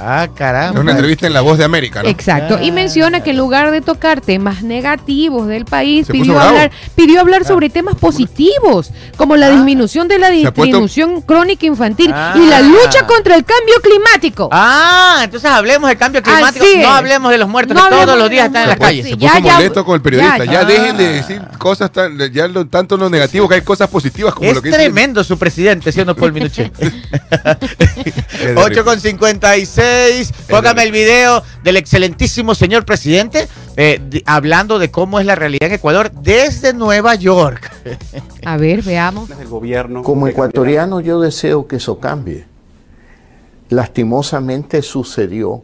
Speaker 1: Ah,
Speaker 2: Es
Speaker 1: caramba.
Speaker 2: una entrevista en La Voz de América, ¿no?
Speaker 3: Exacto. Y
Speaker 1: Ah.
Speaker 3: menciona que en lugar de tocar temas negativos del país,
Speaker 2: Se
Speaker 3: pidió hablar, pidió hablar sobre temas positivos, como la disminución de la disminución crónica infantil
Speaker 1: Ah.
Speaker 3: y la lucha contra el cambio climático.
Speaker 1: Ah, entonces hablemos del cambio climático.
Speaker 3: Es.
Speaker 1: No hablemos de los muertos
Speaker 3: No
Speaker 1: que todos los días están en las calles.
Speaker 2: Se
Speaker 3: ya,
Speaker 2: puso
Speaker 3: ya.
Speaker 2: molesto con el periodista.
Speaker 3: Ya,
Speaker 2: Ya,
Speaker 1: ya.
Speaker 2: dejen de decir cosas tan, ya lo, tanto lo negativo que hay cosas positivas como
Speaker 1: Es
Speaker 2: lo que dice-
Speaker 1: tremendo su presidente, ¿sí o no, Paul Minuchet?
Speaker 2: de
Speaker 1: 8 con 56. Póngame el video del excelentísimo señor presidente eh, hablando de cómo es la realidad en Ecuador desde Nueva York.
Speaker 3: A ver, veamos.
Speaker 6: gobierno.
Speaker 7: Como ecuatoriano yo deseo que eso cambie. Lastimosamente sucedió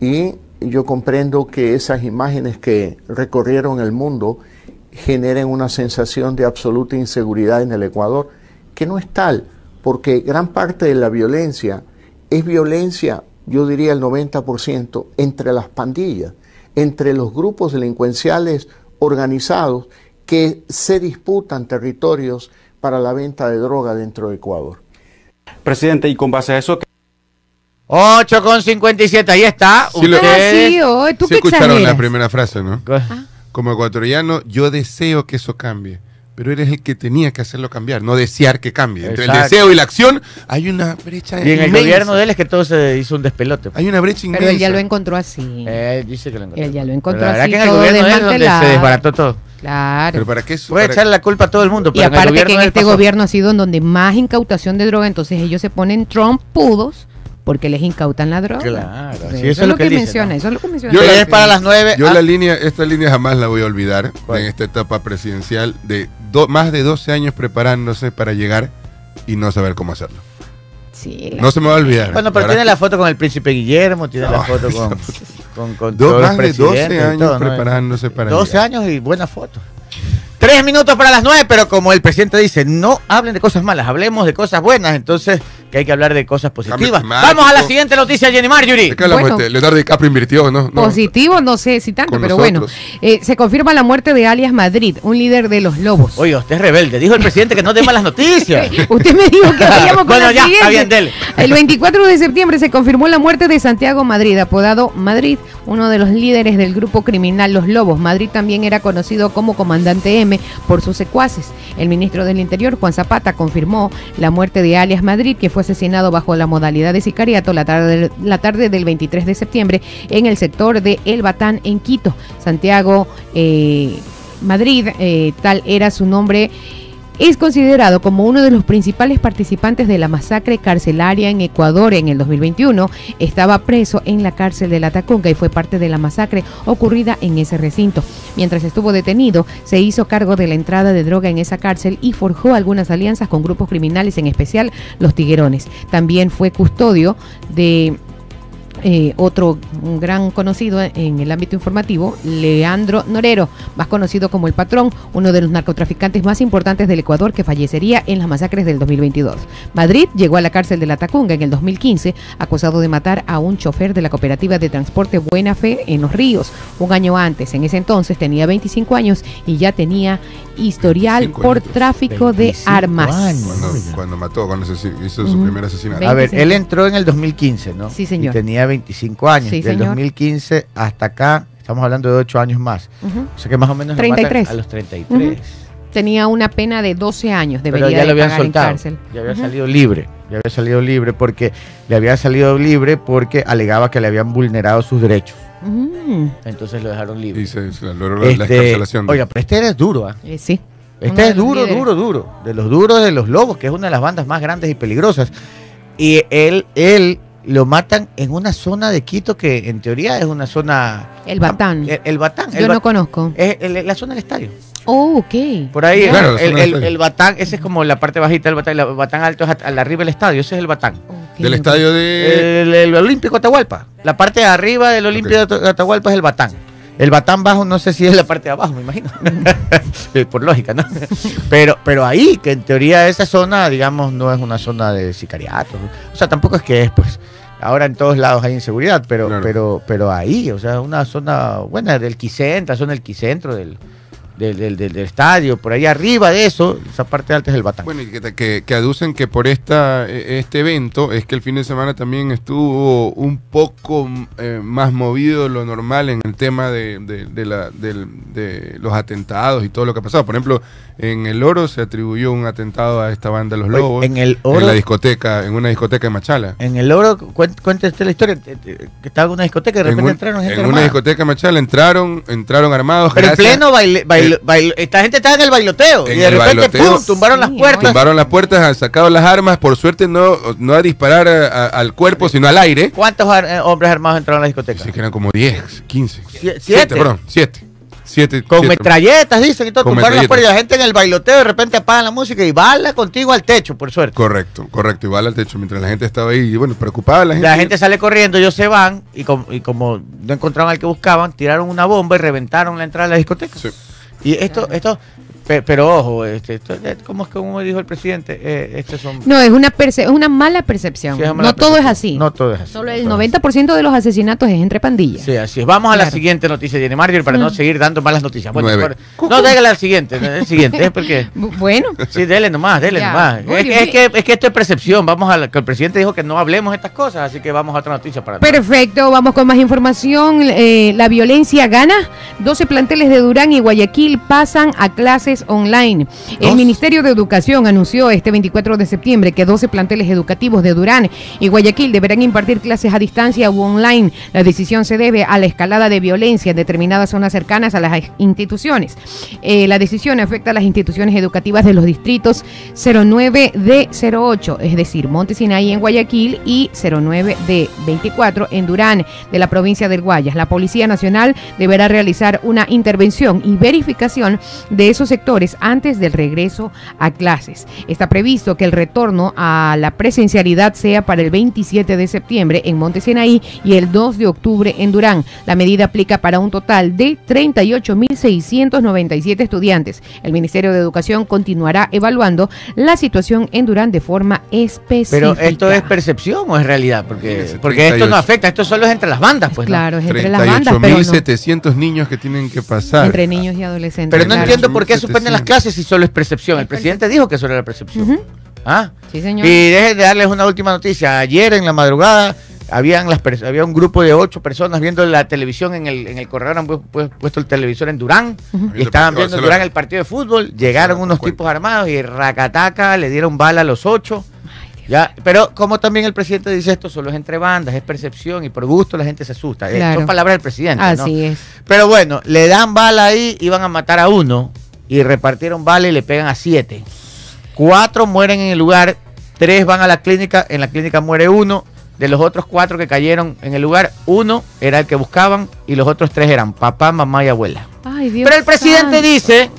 Speaker 7: y yo comprendo que esas imágenes que recorrieron el mundo generen una sensación de absoluta inseguridad en el Ecuador, que no es tal, porque gran parte de la violencia es violencia, yo diría el 90%, entre las pandillas, entre los grupos delincuenciales organizados que se disputan territorios para la venta de droga dentro de Ecuador.
Speaker 6: Presidente, y con base a eso,
Speaker 1: 8 con 57, ahí está.
Speaker 2: Sí, lo-
Speaker 3: Ah,
Speaker 1: Ustedes-
Speaker 3: sí, oh, tú
Speaker 2: Sí
Speaker 3: qué
Speaker 2: escucharon
Speaker 3: exageras.
Speaker 2: la primera frase, ¿no? Como ecuatoriano, yo deseo que eso cambie. Pero eres el que tenía que hacerlo cambiar, no desear que cambie. Entre el deseo y la acción hay una brecha
Speaker 1: Y en el gobierno de él es que todo se hizo un despelote.
Speaker 2: Hay una brecha inmensa.
Speaker 3: Pero él ya lo encontró así.
Speaker 1: Eh, dice que lo encontró.
Speaker 3: Él ya lo encontró
Speaker 1: Pero la verdad
Speaker 3: así,
Speaker 1: que en el gobierno de él es donde se desbarató todo.
Speaker 3: Claro.
Speaker 2: Pero para qué eso?
Speaker 1: Puede
Speaker 2: Para-
Speaker 1: echarle la culpa a todo el mundo.
Speaker 3: Y
Speaker 1: pero en el
Speaker 3: aparte que en este gobierno ha sido en donde más incautación de droga, entonces ellos se ponen trompudos porque les incautan la droga.
Speaker 1: Claro, sí,
Speaker 3: eso, es lo que, menciona,
Speaker 1: ¿no?
Speaker 3: eso es lo que menciona.
Speaker 2: Yo
Speaker 1: Yo
Speaker 2: la-
Speaker 1: es para las nueve.
Speaker 2: Yo
Speaker 1: ah,
Speaker 2: la línea, esta línea jamás la voy a olvidar
Speaker 1: ¿Cuál?
Speaker 2: en esta etapa presidencial de do- más de 12 años preparándose para llegar y no saber cómo hacerlo.
Speaker 3: Sí,
Speaker 2: No se me va a olvidar.
Speaker 1: Bueno, pero tiene la foto con el príncipe Guillermo, tiene la foto con, con, con
Speaker 2: Do-
Speaker 1: todos los
Speaker 2: más de 12
Speaker 1: presidentes y
Speaker 2: años
Speaker 1: todo, ¿no?
Speaker 2: preparándose para
Speaker 1: 12
Speaker 2: llegar.
Speaker 1: años y buena foto. Tres minutos para las nueve, pero como el presidente dice, no hablen de cosas malas, hablemos de cosas buenas, entonces que hay que hablar de cosas positivas. Vamos a la siguiente noticia, Jenny Marjorie.
Speaker 2: ¿De qué?
Speaker 3: Bueno.
Speaker 2: Este, Leonardo DiCaprio invirtió, ¿no? No.
Speaker 3: Positivo, no sé si tanto,
Speaker 2: Con
Speaker 3: pero bueno. Eh, se confirma la muerte de alias Madrid, un líder de los Lobos.
Speaker 1: Oiga, usted es rebelde. Dijo el presidente que no dé malas noticias.
Speaker 3: Usted me dijo que vayamos con
Speaker 1: Bueno,
Speaker 3: la
Speaker 1: ya,
Speaker 3: siguiente.
Speaker 1: está bien, dele.
Speaker 3: El 24 de septiembre se confirmó la muerte de Santiago Madrid, apodado Madrid, uno de los líderes del grupo criminal Los Lobos. Madrid también era conocido como Comandante M por sus secuaces. El ministro del Interior, Juan Zapata, confirmó la muerte de alias Madrid, que fue asesinado bajo la modalidad de sicariato la tarde, del- la tarde del 23 de septiembre en el sector de El Batán, en Quito. Santiago eh, Madrid, eh, tal era su nombre. Es considerado como uno de los principales participantes de la masacre carcelaria en Ecuador en el 2021. Estaba preso en la cárcel de la Tacunga y fue parte de la masacre ocurrida en ese recinto. Mientras estuvo detenido, se hizo cargo de la entrada de droga en esa cárcel y forjó algunas alianzas con grupos criminales, en especial los Tiguerones. También fue custodio de eh, otro un gran conocido en el ámbito informativo, Leandro Norero, más conocido como el patrón, uno de los narcotraficantes más importantes del Ecuador que fallecería en las masacres del 2022. Madrid llegó a la cárcel de la Tacunga en el 2015, acusado de matar a un chofer de la cooperativa de transporte Buena Fe en Los Ríos. Un año antes, en ese entonces tenía 25 años y ya tenía historial
Speaker 2: 25
Speaker 3: por tráfico de
Speaker 1: 25
Speaker 3: armas.
Speaker 1: años.
Speaker 2: Cuando, mató, cuando hizo su primer asesinato.
Speaker 1: A ver,
Speaker 3: 25.
Speaker 1: él entró en el 2015, ¿no?
Speaker 3: Sí, señor.
Speaker 1: Y tenía 25 años.
Speaker 3: Sí,
Speaker 1: Del
Speaker 3: señor.
Speaker 1: 2015 hasta acá, estamos hablando de 8 años más. O sea que más o menos lo matan
Speaker 3: 33.
Speaker 1: a los 33.
Speaker 3: Tenía una pena de 12 años,
Speaker 1: Pero
Speaker 3: debería
Speaker 1: ya lo
Speaker 3: de
Speaker 1: habían
Speaker 3: pagar en
Speaker 1: soltado.
Speaker 3: cárcel.
Speaker 1: Ya había salido libre. Ya había salido libre porque le había salido libre porque alegaba que le habían vulnerado sus derechos.
Speaker 3: Mm,
Speaker 1: Entonces lo dejaron libre.
Speaker 2: Y se, se logró la, la
Speaker 1: Este,
Speaker 2: de-
Speaker 1: oiga, pero este es duro, ¿ah?
Speaker 3: eh, sí.
Speaker 1: Este es duro,
Speaker 3: líderes.
Speaker 1: duro, duro. De los duros de los lobos, que es una de las bandas más grandes y peligrosas. Y él, él lo matan en una zona de Quito que en teoría es una zona.
Speaker 3: El Batán.
Speaker 1: El, el Batán.
Speaker 3: Yo
Speaker 1: el
Speaker 3: no
Speaker 1: Bat-
Speaker 3: conozco.
Speaker 1: es el- la zona del estadio.
Speaker 3: Oh, ok.
Speaker 1: Por ahí,
Speaker 2: Claro, la
Speaker 1: el, Batán, ese es como la parte bajita del Batán. El Batán alto es al arriba del estadio, ese es el Batán.
Speaker 2: Del estadio de.
Speaker 1: El, el Olímpico Atahualpa. La parte de arriba del Olímpico de Atahualpa es el Batán. El Batán bajo no sé si es la parte de abajo, me imagino. Eh, Por lógica, ¿no? Pero, pero ahí, que en teoría esa zona, digamos, no es una zona de sicariato. O sea, tampoco es que es, pues. Ahora en todos lados hay inseguridad, pero,
Speaker 2: Claro.
Speaker 1: pero, pero ahí, o sea, una zona buena del quicentro, zona del quicentro del, del, del, del- estadio, por ahí arriba de eso, esa parte alta es el Batán.
Speaker 2: Bueno, y que, que- que aducen que por esta, eh, este evento es que el fin de semana también estuvo un poco eh, más movido de lo normal en el tema de, de- de la- de los atentados y todo lo que ha pasado. Por ejemplo, en el Oro se atribuyó un atentado a esta banda Los Lobos
Speaker 1: en el Oro-
Speaker 2: en la discoteca, en una discoteca de Machala.
Speaker 1: En el oro, cuente usted la historia, que estaba en una discoteca y de
Speaker 2: En,
Speaker 1: repente
Speaker 2: un-
Speaker 1: entraron gente
Speaker 2: en una
Speaker 1: armada.
Speaker 2: discoteca de Machala entraron, entraron armados.
Speaker 1: Pero en pleno baile, bailo- bailo- esta gente estaba en el bailoteo
Speaker 2: En
Speaker 1: y de repente
Speaker 2: bailoteo.
Speaker 1: ¡pum! tumbaron las puertas.
Speaker 2: Tumbaron las puertas, han sacado las armas, por suerte no, no a disparar a- a- al cuerpo, sino al aire.
Speaker 1: ¿Cuántos ar- eh, hombres armados entraron a la discoteca?
Speaker 2: Sí, que eran como 10, 15.
Speaker 1: Sie-
Speaker 2: 7,
Speaker 1: siete.
Speaker 2: perdón, 7. 7.
Speaker 1: Con metralletas, dicen, y todo,
Speaker 2: Con
Speaker 1: tumbaron las puertas y la gente en el bailoteo de repente apagan la música y bala contigo al techo, por suerte.
Speaker 2: Correcto, correcto. Igual al techo, mientras la gente estaba ahí, y bueno, preocupada la gente.
Speaker 1: La gente sale corriendo, ellos se van y, com- y como no encontraron al que buscaban, tiraron una bomba y reventaron la entrada de la discoteca.
Speaker 2: Sí.
Speaker 1: Y esto, esto, pe- pero ojo, este, esto, ¿cómo es que como dijo el presidente? Eh, estos son
Speaker 3: No, es una, perce- es una mala percepción.
Speaker 1: Sí, es mala
Speaker 3: no todo es así.
Speaker 1: No todo es así.
Speaker 3: Solo el
Speaker 1: todo es así.
Speaker 3: 90% de los asesinatos es entre pandillas.
Speaker 1: Sí, así es. Vamos a la siguiente noticia, Jenny Marjorie, para no seguir dando malas noticias. Bueno,
Speaker 2: Nueve.
Speaker 1: por- no, déjala al siguiente, el siguiente, es porque...
Speaker 3: Bu- Bueno,
Speaker 1: Sí, dele nomás, dele
Speaker 3: Ya.
Speaker 1: nomás. Es,
Speaker 3: bien.
Speaker 1: es que, es que esto es percepción. Vamos a la, que el presidente dijo que no hablemos de estas cosas, así que vamos a otra noticia para
Speaker 3: perfecto. Vamos con más información. Eh, la violencia gana. 12 planteles de Durán y Guayaquil pasan a clases clases online. El. Ministerio de Educación anunció este 24 de septiembre que 12 planteles educativos de Durán y Guayaquil deberán impartir clases a distancia u online. La decisión se debe a la escalada de violencia en determinadas zonas cercanas a las instituciones. Eh, la decisión afecta a las instituciones educativas de los distritos 09D08, es decir, Monte Sinaí en Guayaquil y 09D24 en Durán, de la provincia del Guayas. La Policía Nacional deberá realizar una intervención y verificación de esos sectores antes del regreso a clases. Está previsto que el retorno a la presencialidad sea para el 27 de septiembre en Monte Sinaí y el 2 de octubre en Durán. La medida aplica para un total de 38.697 estudiantes. El Ministerio de Educación continuará evaluando la situación en Durán de forma específica.
Speaker 1: Pero esto es percepción o es realidad, porque, porque esto
Speaker 2: 38.
Speaker 1: no afecta, esto solo es entre las bandas, pues. ¿no?
Speaker 3: claro, es entre las bandas, pero no.
Speaker 2: 38.700 niños que tienen que pasar.
Speaker 3: Entre niños y adolescentes.
Speaker 1: Pero no
Speaker 3: claro.
Speaker 1: entiendo por qué suspenden las
Speaker 2: 1700.
Speaker 1: clases si solo es percepción. El presidente dijo que solo era percepción. ¿Ah?
Speaker 3: Sí, señor.
Speaker 1: Y dejen de darles una última noticia. Ayer en la madrugada habían las había un grupo de ocho personas viendo la televisión en el, en el corredor, han pu- pu- puesto el televisor en Durán y estaban
Speaker 2: Viendo
Speaker 1: en
Speaker 2: de
Speaker 1: Durán el partido de fútbol. Llegaron unos tipos armados y racataca le dieron bala a los ocho. Ya, pero como también el presidente dice esto solo es entre bandas, es percepción y por gusto la gente se asusta. Eh,
Speaker 3: Claro.
Speaker 1: Son palabras del presidente. ¿no?
Speaker 3: Así es.
Speaker 1: Pero bueno, le dan bala ahí, iban a matar a uno y repartieron y le pegan a siete. Cuatro mueren en el lugar, tres van a la clínica, en la clínica muere uno. De los otros cuatro que cayeron en el lugar, uno era el que buscaban y los otros tres eran papá, mamá y abuela.
Speaker 3: Ay, Dios
Speaker 1: Pero el presidente
Speaker 3: santo.
Speaker 1: dice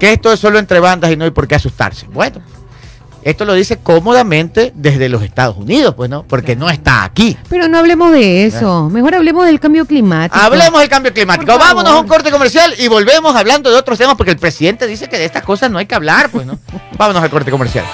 Speaker 1: que esto es solo entre bandas y no hay por qué asustarse. Bueno, esto lo dice cómodamente desde los Estados Unidos, pues no, porque no está aquí.
Speaker 3: Pero no hablemos de eso. Mejor hablemos del cambio climático.
Speaker 1: Hablemos del cambio climático. Vámonos a un corte comercial y volvemos hablando de otros temas porque el presidente dice que de estas cosas no hay que hablar, pues, ¿no? Vámonos al corte comercial.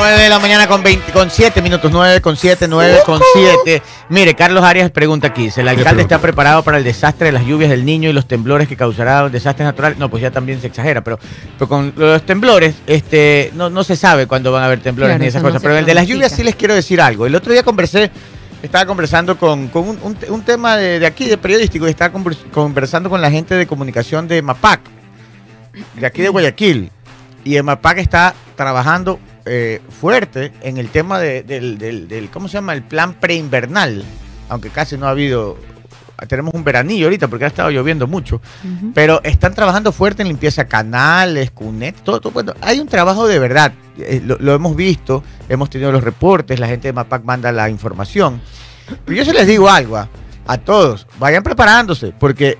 Speaker 1: 9 de la mañana con 20, con 7 minutos, 9 con 7, 9 con 7. Mire, Carlos Arias pregunta aquí, ¿el alcalde está preparado para el desastre de las lluvias del niño y los temblores que causarán desastres naturales? No, pues ya también se exagera, pero, pero con los temblores, este, no, no se sabe cuándo van a haber temblores
Speaker 3: Claro,
Speaker 1: ni esas
Speaker 3: no
Speaker 1: cosas, pero el de las lluvias sí les quiero decir algo. El otro día conversé, estaba conversando con, con un, un- un tema de, de aquí, de periodístico, y estaba convers- conversando con la gente de comunicación de MAPAC, de aquí de Guayaquil. Y el MAPAC está trabajando eh, fuerte en el tema de- del, del- del- ¿cómo se llama? El plan preinvernal, aunque casi no ha habido, tenemos un veranillo ahorita porque ha estado lloviendo mucho, pero están trabajando fuerte en limpieza canales, cunet, todo, todo. Bueno, hay un trabajo de verdad, eh, lo, lo hemos visto, hemos tenido los reportes, la gente de MAPAC manda la información. Pero yo se les digo algo a, a todos, vayan preparándose, porque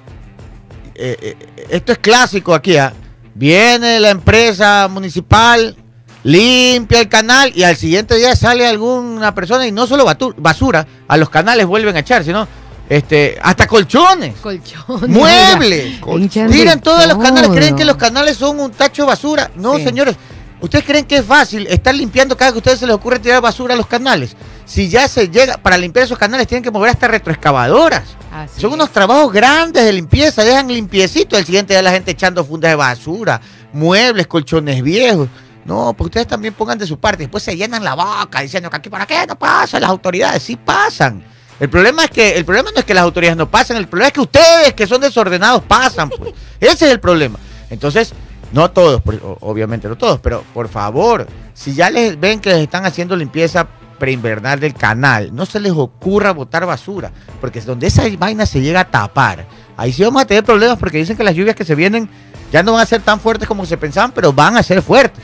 Speaker 1: eh, esto es clásico aquí. ¿ah? Viene la empresa municipal, limpia el canal y al siguiente día sale alguna persona y no solo basura, a los canales vuelven a echar, sino este, hasta colchones.
Speaker 3: Colchón.
Speaker 1: Muebles.
Speaker 3: De
Speaker 1: Tiran todos los canales. ¿Creen que los canales son un tacho de basura? No,
Speaker 3: Sí.
Speaker 1: señores. ¿Ustedes creen que es fácil estar limpiando cada que a ustedes se les ocurre tirar basura a los canales? Si ya se llega, para limpiar esos canales tienen que mover hasta retroexcavadoras.
Speaker 3: Así
Speaker 1: Son
Speaker 3: es.
Speaker 1: unos trabajos grandes de limpieza, dejan limpiecito. El siguiente día la gente echando fundas de basura, muebles, colchones viejos. No, pues ustedes también pongan de su parte. Después se llenan la boca diciendo que aquí para qué no pasan las autoridades. Sí pasan. El problema es que el problema no es que las autoridades no pasen, el problema es que ustedes que son desordenados pasan. Pues. Ese es el problema. Entonces, no todos, obviamente no todos, pero por favor, si ya les ven que les están haciendo limpieza preinvernal del canal, no se les ocurra botar basura, porque es donde esa vaina se llega a tapar. Ahí sí vamos a tener problemas porque dicen que las lluvias que se vienen ya no van a ser tan fuertes como se pensaban, pero van a ser fuertes.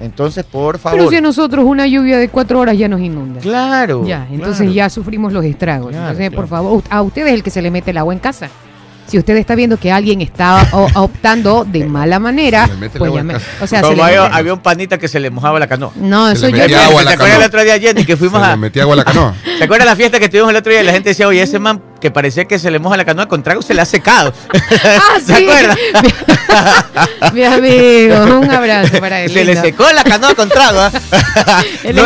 Speaker 1: Entonces, por favor.
Speaker 3: Pero si a nosotros una lluvia de cuatro horas ya nos inunda.
Speaker 1: Claro.
Speaker 3: Ya, entonces
Speaker 1: claro.
Speaker 3: ya sufrimos los estragos.
Speaker 1: Claro,
Speaker 3: entonces, por favor, a usted es el que se le mete el agua en casa. Si usted está viendo que alguien está o- optando de mala manera, pues
Speaker 2: agua
Speaker 3: ya
Speaker 2: en
Speaker 3: me-
Speaker 2: casa.
Speaker 3: o sea, se
Speaker 1: Como había, un panita que se le mojaba la canoa.
Speaker 3: No,
Speaker 2: Se
Speaker 3: eso yo
Speaker 1: ¿Te acuerdas el otro día, Jenny, que fuimos
Speaker 2: Se
Speaker 1: a...
Speaker 2: le metía agua a la canoa.
Speaker 1: ¿Te acuerdas la fiesta que tuvimos el otro día? y La gente decía, oye, ese man que parecía que se le moja la canoa con trago se le ha secado.
Speaker 3: Ah,
Speaker 1: ¿Se
Speaker 3: sí.
Speaker 1: acuerdas?
Speaker 3: Mi amigo, un abrazo para él.
Speaker 1: Se le secó la canoa con trago.
Speaker 3: Él
Speaker 1: No,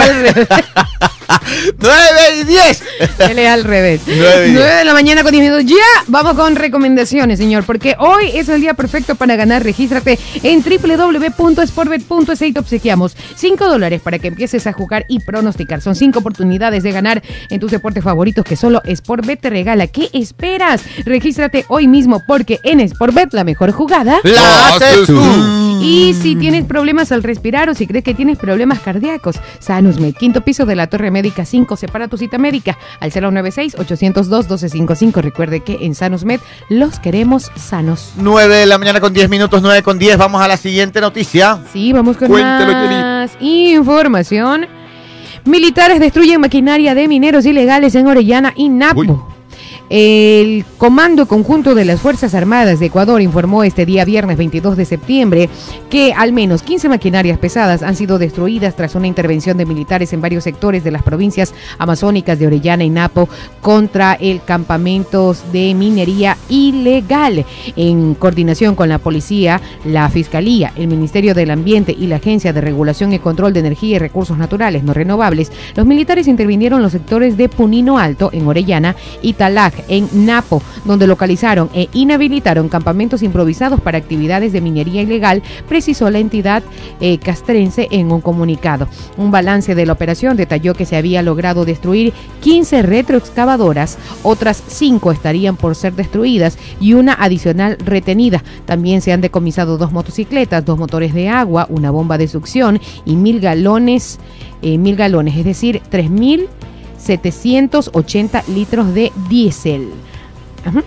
Speaker 1: 9 y 10.
Speaker 3: Él es al revés.
Speaker 1: Nueve y
Speaker 3: 9
Speaker 1: diez.
Speaker 3: de la mañana con 10 minutos. Ya vamos con recomendaciones, señor, porque hoy es el día perfecto para ganar. Regístrate en www.sportbet.es y te obsequiamos 5 dólares para que empieces a jugar y pronosticar. Son 5 oportunidades de ganar en tus deportes favoritos que solo Sportbet te regala. ¿Qué esperas? Regístrate hoy mismo porque en Sportbet la mejor jugada.
Speaker 1: La haces tú.
Speaker 3: Y si tienes problemas al respirar o si crees que tienes problemas cardíacos, Sanusmed, quinto piso de la Torre Médica 5, separa tu cita médica al 096-802-1255. Recuerde que en Sanusmed los queremos sanos.
Speaker 1: 9 de la mañana con 10 minutos, 9 con 10. Vamos a la siguiente noticia.
Speaker 3: Sí, vamos con
Speaker 2: Cuéntelo,
Speaker 3: más información. Militares destruyen maquinaria de mineros ilegales en Orellana y Napo.
Speaker 2: Uy.
Speaker 3: El Comando Conjunto de las Fuerzas Armadas de Ecuador informó este día viernes 22 de septiembre que al menos 15 maquinarias pesadas han sido destruidas tras una intervención de militares en varios sectores de las provincias amazónicas de Orellana y Napo contra el campamentos de minería ilegal. En coordinación con la policía, la Fiscalía, el Ministerio del Ambiente y la Agencia de Regulación y Control de Energía y Recursos Naturales No Renovables, los militares intervinieron en los sectores de Punino Alto, en Orellana, y En Napo, donde localizaron e inhabilitaron campamentos improvisados para actividades de minería ilegal, precisó la entidad eh, castrense en un comunicado. Un balance de la operación detalló que se había logrado destruir 15 retroexcavadoras, otras 5 estarían por ser destruidas y una adicional retenida. También se han decomisado dos motocicletas, dos motores de agua, una bomba de succión y mil galones, eh, mil galones, es decir, 3.000 780 litros de diésel. Ajá.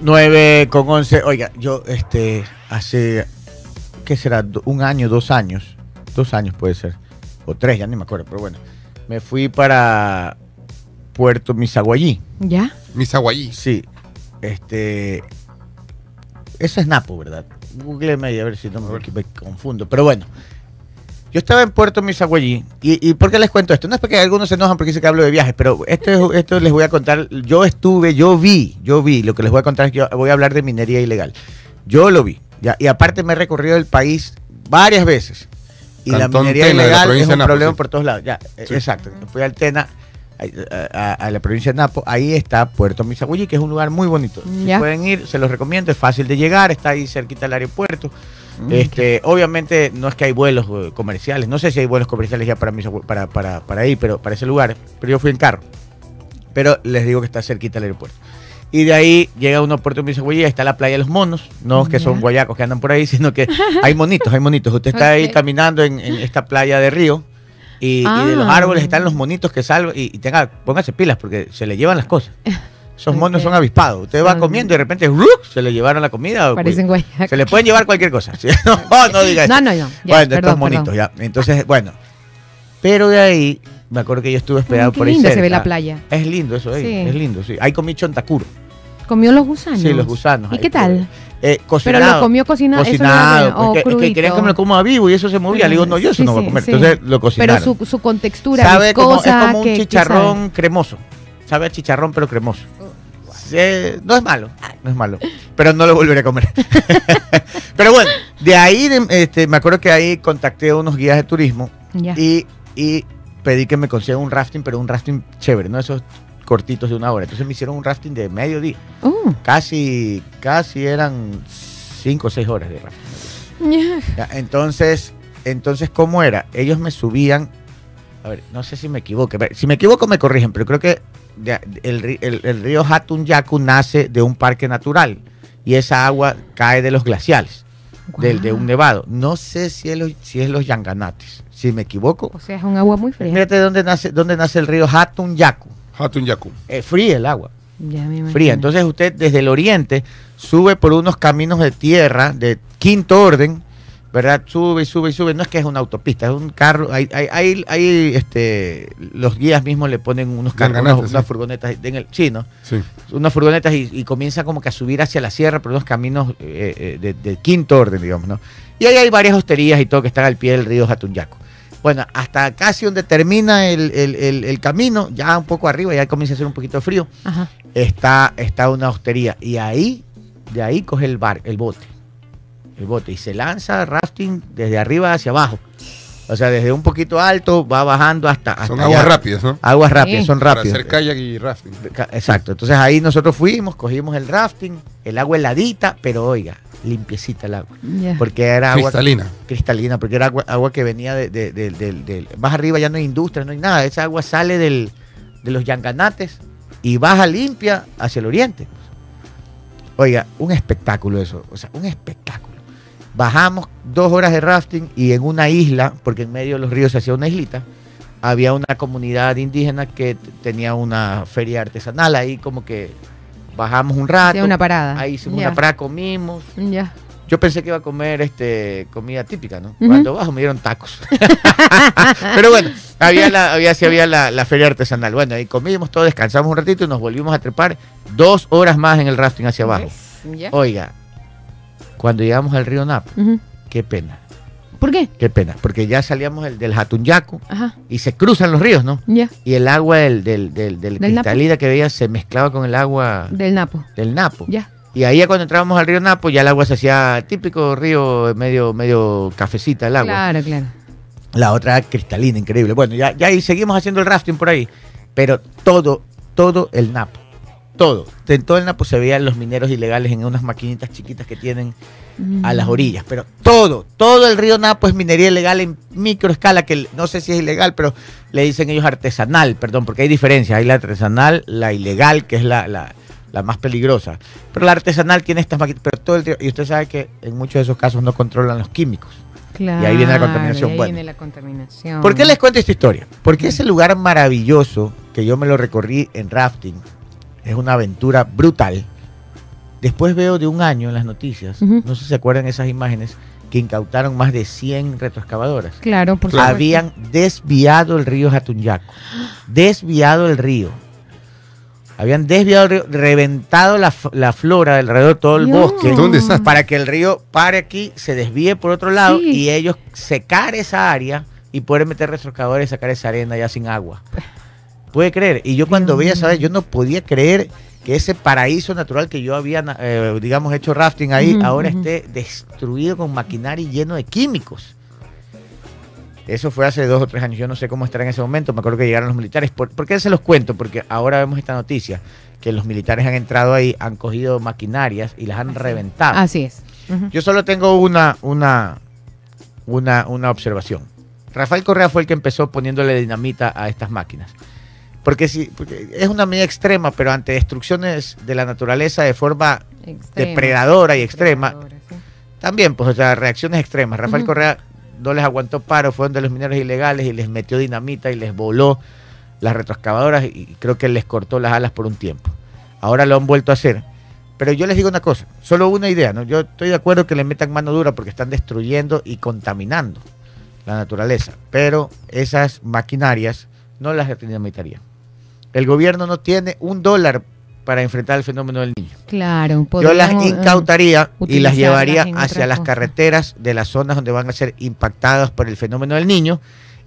Speaker 1: 9 con 11. Oiga, yo este hace, ¿qué será? Un año, dos años. Dos años puede ser. O tres, ya ni me acuerdo, pero bueno. Me fui para Puerto Misaguayí.
Speaker 3: ¿Ya?
Speaker 2: Misaguayí.
Speaker 1: Sí. Este. Eso es Napo, ¿verdad? Googleme y a ver si no me, me confundo. Pero bueno. Yo estaba en Puerto Misaguayí. Y, ¿Y por qué les cuento esto? No es porque algunos se enojan porque dice que hablo de viajes, pero esto, es- esto les voy a contar. Yo estuve, yo vi, yo vi. Lo que les voy a contar es que yo voy a hablar de minería ilegal. Yo lo vi. Ya, y aparte me he recorrido el país varias veces. Y la minería
Speaker 2: Tena, de la
Speaker 1: ilegal es un problema
Speaker 2: sí.
Speaker 1: por todos lados. Ya,
Speaker 2: Sí.
Speaker 1: exacto. Fui al Tena, a, a- a la provincia de Napo, ahí está Puerto Misaguayí, que es un lugar muy bonito. Si pueden ir, se los recomiendo, es fácil de llegar, está ahí cerquita del aeropuerto.
Speaker 2: Mm.
Speaker 1: Este, obviamente no es que hay vuelos eh, comerciales, no sé si hay vuelos comerciales ya para, Misagüe- para, para, para ahí, pero para ese lugar, pero yo fui en carro. Pero les digo que está cerquita del aeropuerto. Y de ahí llega uno a Puerto Misaguayí, está la playa de los monos, no que son
Speaker 3: Ya.
Speaker 1: guayacos que andan por ahí, sino que hay monitos, hay monitos. Usted está ahí caminando en, en esta playa de río y, y de los
Speaker 3: Ah.
Speaker 1: árboles están los monitos que salvan y, y tenga, póngase pilas porque se le llevan las cosas. Esos monos son avispados. Usted va
Speaker 3: Ah.
Speaker 1: comiendo y de repente ¡ruc! se le llevaron la comida.
Speaker 3: Parecen.
Speaker 1: Se le pueden llevar cualquier cosa. ¿sí? No, no diga eso.
Speaker 3: No, no, no. Ya,
Speaker 1: bueno,
Speaker 3: perdón,
Speaker 1: estos monitos,
Speaker 3: perdón.
Speaker 1: ya. Entonces, bueno. Pero de ahí, me acuerdo que yo estuve esperado
Speaker 3: Ay, qué
Speaker 1: por ahí.
Speaker 3: linda se ve
Speaker 1: cerca.
Speaker 3: la playa.
Speaker 1: Es lindo eso, ahí,
Speaker 3: Sí.
Speaker 1: es lindo, sí. Ahí comí chontacuro.
Speaker 3: ¿Comió los gusanos?
Speaker 1: Sí, los gusanos.
Speaker 3: ¿Y qué tal?
Speaker 1: Eh,
Speaker 3: Pero
Speaker 1: cocinado.
Speaker 3: lo comió cocinado. eso
Speaker 1: Cocinado.
Speaker 3: era- o
Speaker 1: porque es que querían que me lo coma vivo y eso se movía. Le digo, no, yo eso
Speaker 3: Sí,
Speaker 1: no voy a comer.
Speaker 3: sí.
Speaker 1: Entonces lo cocinaron.
Speaker 3: Pero su, su contextura
Speaker 1: sabe como, es
Speaker 3: viscosa,
Speaker 1: como un
Speaker 3: que- que
Speaker 1: chicharrón cremoso. Sabe a chicharrón, pero cremoso. Sí, no es malo, no es malo. Pero no lo volveré a comer. pero bueno, de ahí este, me acuerdo que ahí contacté a unos guías de turismo y, y pedí que me consigan un rafting, pero un rafting chévere, no esos cortitos de una hora. Entonces me hicieron un rafting de medio día.
Speaker 3: Uh,
Speaker 1: Casi, casi eran cinco o seis horas de rafting. entonces, entonces, ¿cómo era? Ellos me subían, a ver, no sé si me equivoco, si me equivoco me corrigen, pero creo que el, el- el río Hatunyaku nace de un parque natural y esa agua cae de los glaciales, del- de un nevado. No sé si es los, si es los Yanganates, si me equivoco.
Speaker 3: O sea, es un agua muy fría.
Speaker 1: Fíjate dónde nace, dónde nace el río Hatunyaku.
Speaker 2: Hatun Yaku.
Speaker 1: Es fría el agua
Speaker 3: Ya me imagino.
Speaker 1: fría. Entonces usted desde el oriente sube por unos caminos de tierra de quinto orden, ¿verdad? Sube y sube y sube. No es que es una autopista, es un carro. Hay, hay, hay, hay, este, los guías mismos le ponen unos carros, unas, furgonetas en el chino,
Speaker 2: Sí.
Speaker 1: unas furgonetas y, y comienza como que a subir hacia la sierra por unos caminos eh, eh, de, de quinto orden, digamos, ¿no? Y ahí hay varias hosterías y todo que están al pie del río Jatunyaco. Bueno, hasta casi donde termina el, el- el- el camino, ya un poco arriba, ya comienza a hacer un poquito de frío
Speaker 3: Ajá.
Speaker 1: está, está una hostería. Y ahí, de ahí coge el bar, el bote. El bote. Y se lanza rafting desde arriba hacia abajo. O sea, desde un poquito alto va bajando hasta... hasta
Speaker 2: Son aguas
Speaker 1: allá.
Speaker 2: rápidas, ¿no?
Speaker 1: Aguas rápidas,
Speaker 3: Sí.
Speaker 1: son
Speaker 2: Para
Speaker 1: rápidas.
Speaker 2: hacer kayak y rafting.
Speaker 1: Exacto. Entonces ahí nosotros fuimos, cogimos el rafting, el agua heladita, pero oiga, limpiecita el agua. Porque era agua
Speaker 2: Cristalina.
Speaker 1: cristalina, porque era agua, agua que venía de, de- de- del- del- Más arriba ya no hay industria, no hay nada. Esa agua sale del, de los yanganates y baja limpia hacia el oriente. Oiga, un espectáculo eso. O sea, un espectáculo. Bajamos dos horas de rafting y en una isla, porque en medio de los ríos se hacía una islita, había una comunidad indígena que tenía una feria artesanal. Ahí como que bajamos un rato.
Speaker 3: Hacía una parada.
Speaker 1: Ahí hicimos una parada, comimos.
Speaker 3: Ya.
Speaker 1: Yo pensé que iba a comer este comida típica, ¿no? Cuando bajo me dieron tacos. Pero bueno, había la, había, sí había la, la feria artesanal. Bueno, ahí comimos todo, descansamos un ratito y nos volvimos a trepar dos horas más en el rafting hacia abajo. Oiga, cuando llegamos al río
Speaker 3: Ujú.
Speaker 1: qué pena,
Speaker 3: ¿Por qué?
Speaker 1: qué pena, porque ya salíamos el, del Jatunyacu
Speaker 3: Ajá.
Speaker 1: y se cruzan los ríos, ¿no?
Speaker 3: Ya.
Speaker 1: Y el agua del, del, del, del
Speaker 3: ¿Del Napo?
Speaker 1: cristalina que veía se mezclaba con el agua
Speaker 3: Del Napo.
Speaker 1: del Napo.
Speaker 3: Ya.
Speaker 1: Y ahí cuando entrábamos al río Napo, ya el agua se hacía típico río medio, medio cafecita el agua.
Speaker 3: Claro, claro.
Speaker 1: La otra cristalina, increíble. Bueno, ya, ya ahí seguimos haciendo el rafting por ahí. Pero todo, todo el Napo. Todo. En todo el Napo se veían los mineros ilegales en unas maquinitas chiquitas que tienen a las
Speaker 3: Mm.
Speaker 1: orillas. Pero todo, todo el río Napo es minería ilegal en microescala, que no sé si es ilegal, pero le dicen ellos artesanal, perdón, porque hay diferencias. Hay la artesanal, la ilegal, que es la, la, la más peligrosa. Pero la artesanal tiene estas maquinitas, pero todo el río, y usted sabe que en muchos de esos casos no controlan los químicos.
Speaker 3: Claro.
Speaker 1: Y ahí viene la contaminación.
Speaker 3: y ahí
Speaker 1: Bueno.
Speaker 3: viene la contaminación.
Speaker 1: ¿Por qué les cuento esta historia? Porque ese lugar maravilloso que yo me lo recorrí en rafting es una aventura brutal. Después veo de un año en las noticias, no sé si se acuerdan esas imágenes, que incautaron más de 100 retroexcavadoras.
Speaker 3: Claro, por supuesto.
Speaker 1: Habían desviado el río Jatunyaco. Desviado el río. Habían desviado el río, reventado la, flora alrededor de todo el
Speaker 3: Dios.
Speaker 1: bosque.
Speaker 2: Desastre.
Speaker 1: Para que el río pare aquí, se desvíe por otro lado
Speaker 3: Sí.
Speaker 1: y ellos secar esa área y poder meter retroexcavadores y sacar esa arena ya sin agua. Puede creer. Y yo cuando veía,
Speaker 3: mío.
Speaker 1: ¿sabes? Yo no podía creer que ese paraíso natural que yo había, eh, digamos, hecho rafting ahí, ahora esté destruido con maquinaria y lleno de químicos. Eso fue hace dos o tres años. Yo no sé cómo estará en ese momento. Me acuerdo que llegaron los militares. ¿Por, por qué se los cuento? Porque ahora vemos esta noticia que los militares han entrado ahí, han cogido maquinarias y las han reventado.
Speaker 3: Así es.
Speaker 1: Yo solo tengo una, una, una, una observación. Rafael Correa fue el que empezó poniéndole dinamita a estas máquinas. Porque, porque es una medida extrema, pero ante destrucciones de la naturaleza de forma
Speaker 3: Extrema.
Speaker 1: depredadora y extrema,
Speaker 3: sí.
Speaker 1: también, pues, o sea, reacciones extremas. Rafael. Correa no les aguantó paro, fueron de los mineros ilegales y les metió dinamita y les voló las retroexcavadoras y creo que les cortó las alas por un tiempo. Ahora lo han vuelto a hacer. Pero yo les digo una cosa, solo una idea, ¿no? Yo estoy de acuerdo que le metan mano dura porque están destruyendo y contaminando la naturaleza, pero esas maquinarias no las dinamitarían. El gobierno no tiene un dólar para enfrentar el fenómeno del niño.
Speaker 3: Claro.
Speaker 1: Yo las
Speaker 3: eh,
Speaker 1: incautaría y las llevaría hacia las carreteras de las zonas donde van a ser impactadas por el fenómeno del niño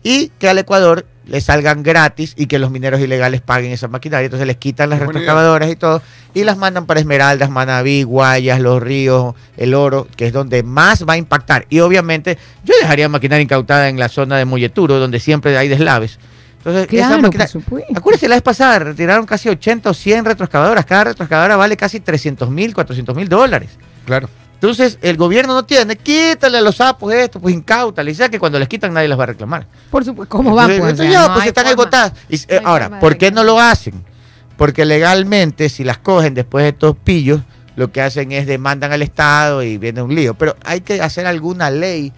Speaker 1: y que al Ecuador le salgan gratis y que los mineros ilegales paguen esa maquinaria. Entonces les quitan las retroexcavadoras y todo y las mandan para Esmeraldas, Manabí, Guayas, Los Ríos, El Oro, que es donde más va a impactar. Y obviamente yo dejaría maquinaria incautada en la zona de Molleturo, donde siempre hay deslaves. Entonces, esa
Speaker 3: Claro,
Speaker 1: máquina-
Speaker 3: por supuesto.
Speaker 1: Acuérdense, la vez pasada retiraron casi 80 o 100 retroexcavadoras. Cada retroexcavadora vale casi 300 mil, 400 mil dólares.
Speaker 2: Claro.
Speaker 1: Entonces, el gobierno no tiene, quítale a los sapos esto, pues incáutale. Y sea que cuando les quitan nadie las va a reclamar.
Speaker 3: Por supuesto. ¿Cómo van?
Speaker 1: Entonces,
Speaker 3: Pues,
Speaker 1: ya,
Speaker 3: no
Speaker 1: pues están botadas. Y, eh,
Speaker 3: No
Speaker 1: ahora, ¿por qué no lo hacen? Porque legalmente, si las cogen después de estos pillos, lo que hacen es demandan al Estado y viene un lío. Pero hay que hacer alguna ley.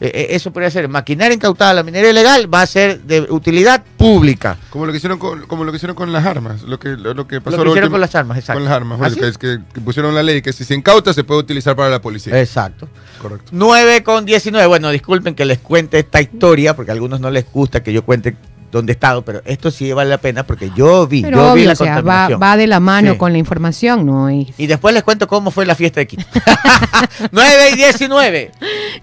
Speaker 1: Eh, eh, eso podría ser maquinaria incautada, la minería ilegal va a ser de utilidad pública.
Speaker 2: Como lo que hicieron con, como lo que hicieron con las armas. Lo que, lo, lo que pasó
Speaker 1: Lo que hicieron con las armas, exacto.
Speaker 2: Con las armas. que, que pusieron la ley que si se incauta se puede utilizar para la policía.
Speaker 1: Exacto.
Speaker 2: Correcto.
Speaker 1: 9 con 19. Bueno, disculpen que les cuente esta historia, porque a algunos no les gusta que yo cuente dónde he estado, pero esto sí vale la pena porque yo vi,
Speaker 3: Pero
Speaker 1: yo vi la
Speaker 3: o sea, va,
Speaker 1: contaminación.
Speaker 3: va de la mano
Speaker 1: Sí.
Speaker 3: con la información, ¿no? Y-
Speaker 1: Y después les cuento cómo fue la fiesta de Quito. 9 y 19.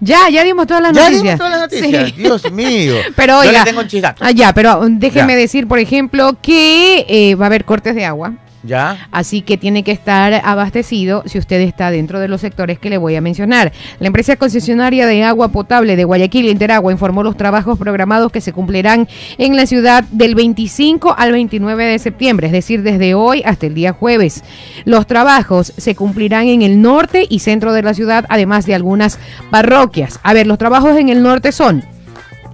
Speaker 3: Ya, ya dimos todas las
Speaker 1: Ya
Speaker 3: noticias.
Speaker 1: dimos todas las noticias.
Speaker 3: Sí.
Speaker 1: Dios mío.
Speaker 3: Pero
Speaker 1: yo
Speaker 3: oiga,
Speaker 1: le tengo un chisgato.
Speaker 3: Ah, ya, pero um, déjeme
Speaker 1: Ya.
Speaker 3: decir, por ejemplo, que eh, va a haber cortes de agua
Speaker 1: Ya.
Speaker 3: Así que tiene que estar abastecido si usted está dentro de los sectores que le voy a mencionar. La empresa concesionaria de agua potable de Guayaquil, Interagua, informó los trabajos programados que se cumplirán en la ciudad del 25 al 29 de septiembre, es decir, desde hoy hasta el día jueves. Los trabajos se cumplirán en el norte y centro de la ciudad, además de algunas parroquias. A ver, los trabajos en el norte son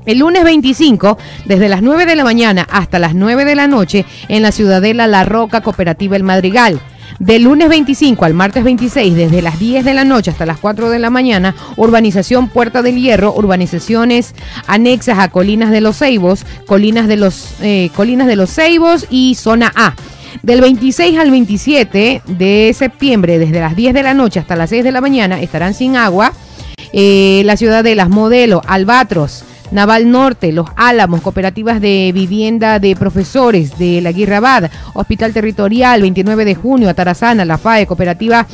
Speaker 3: el lunes 25, desde las 9 de la mañana hasta las 9 de la noche, en la Ciudadela La Roca Cooperativa El Madrigal. Del lunes 25 al martes 26, desde las 10 de la noche hasta las 4 de la mañana, urbanización Puerta del Hierro, urbanizaciones anexas a Colinas de los Ceibos, Colinas de los, eh, Ceibos y Zona A. Del 26 al 27 de septiembre, desde las 10 de la noche hasta las 6 de la mañana, estarán sin agua eh, la ciudad de Las Modelo, Albatros, Naval Norte, Los Álamos, cooperativas de vivienda de profesores de la Guirrabad, Hospital Territorial, 29 de junio, Atarazana, La FAE, cooperativa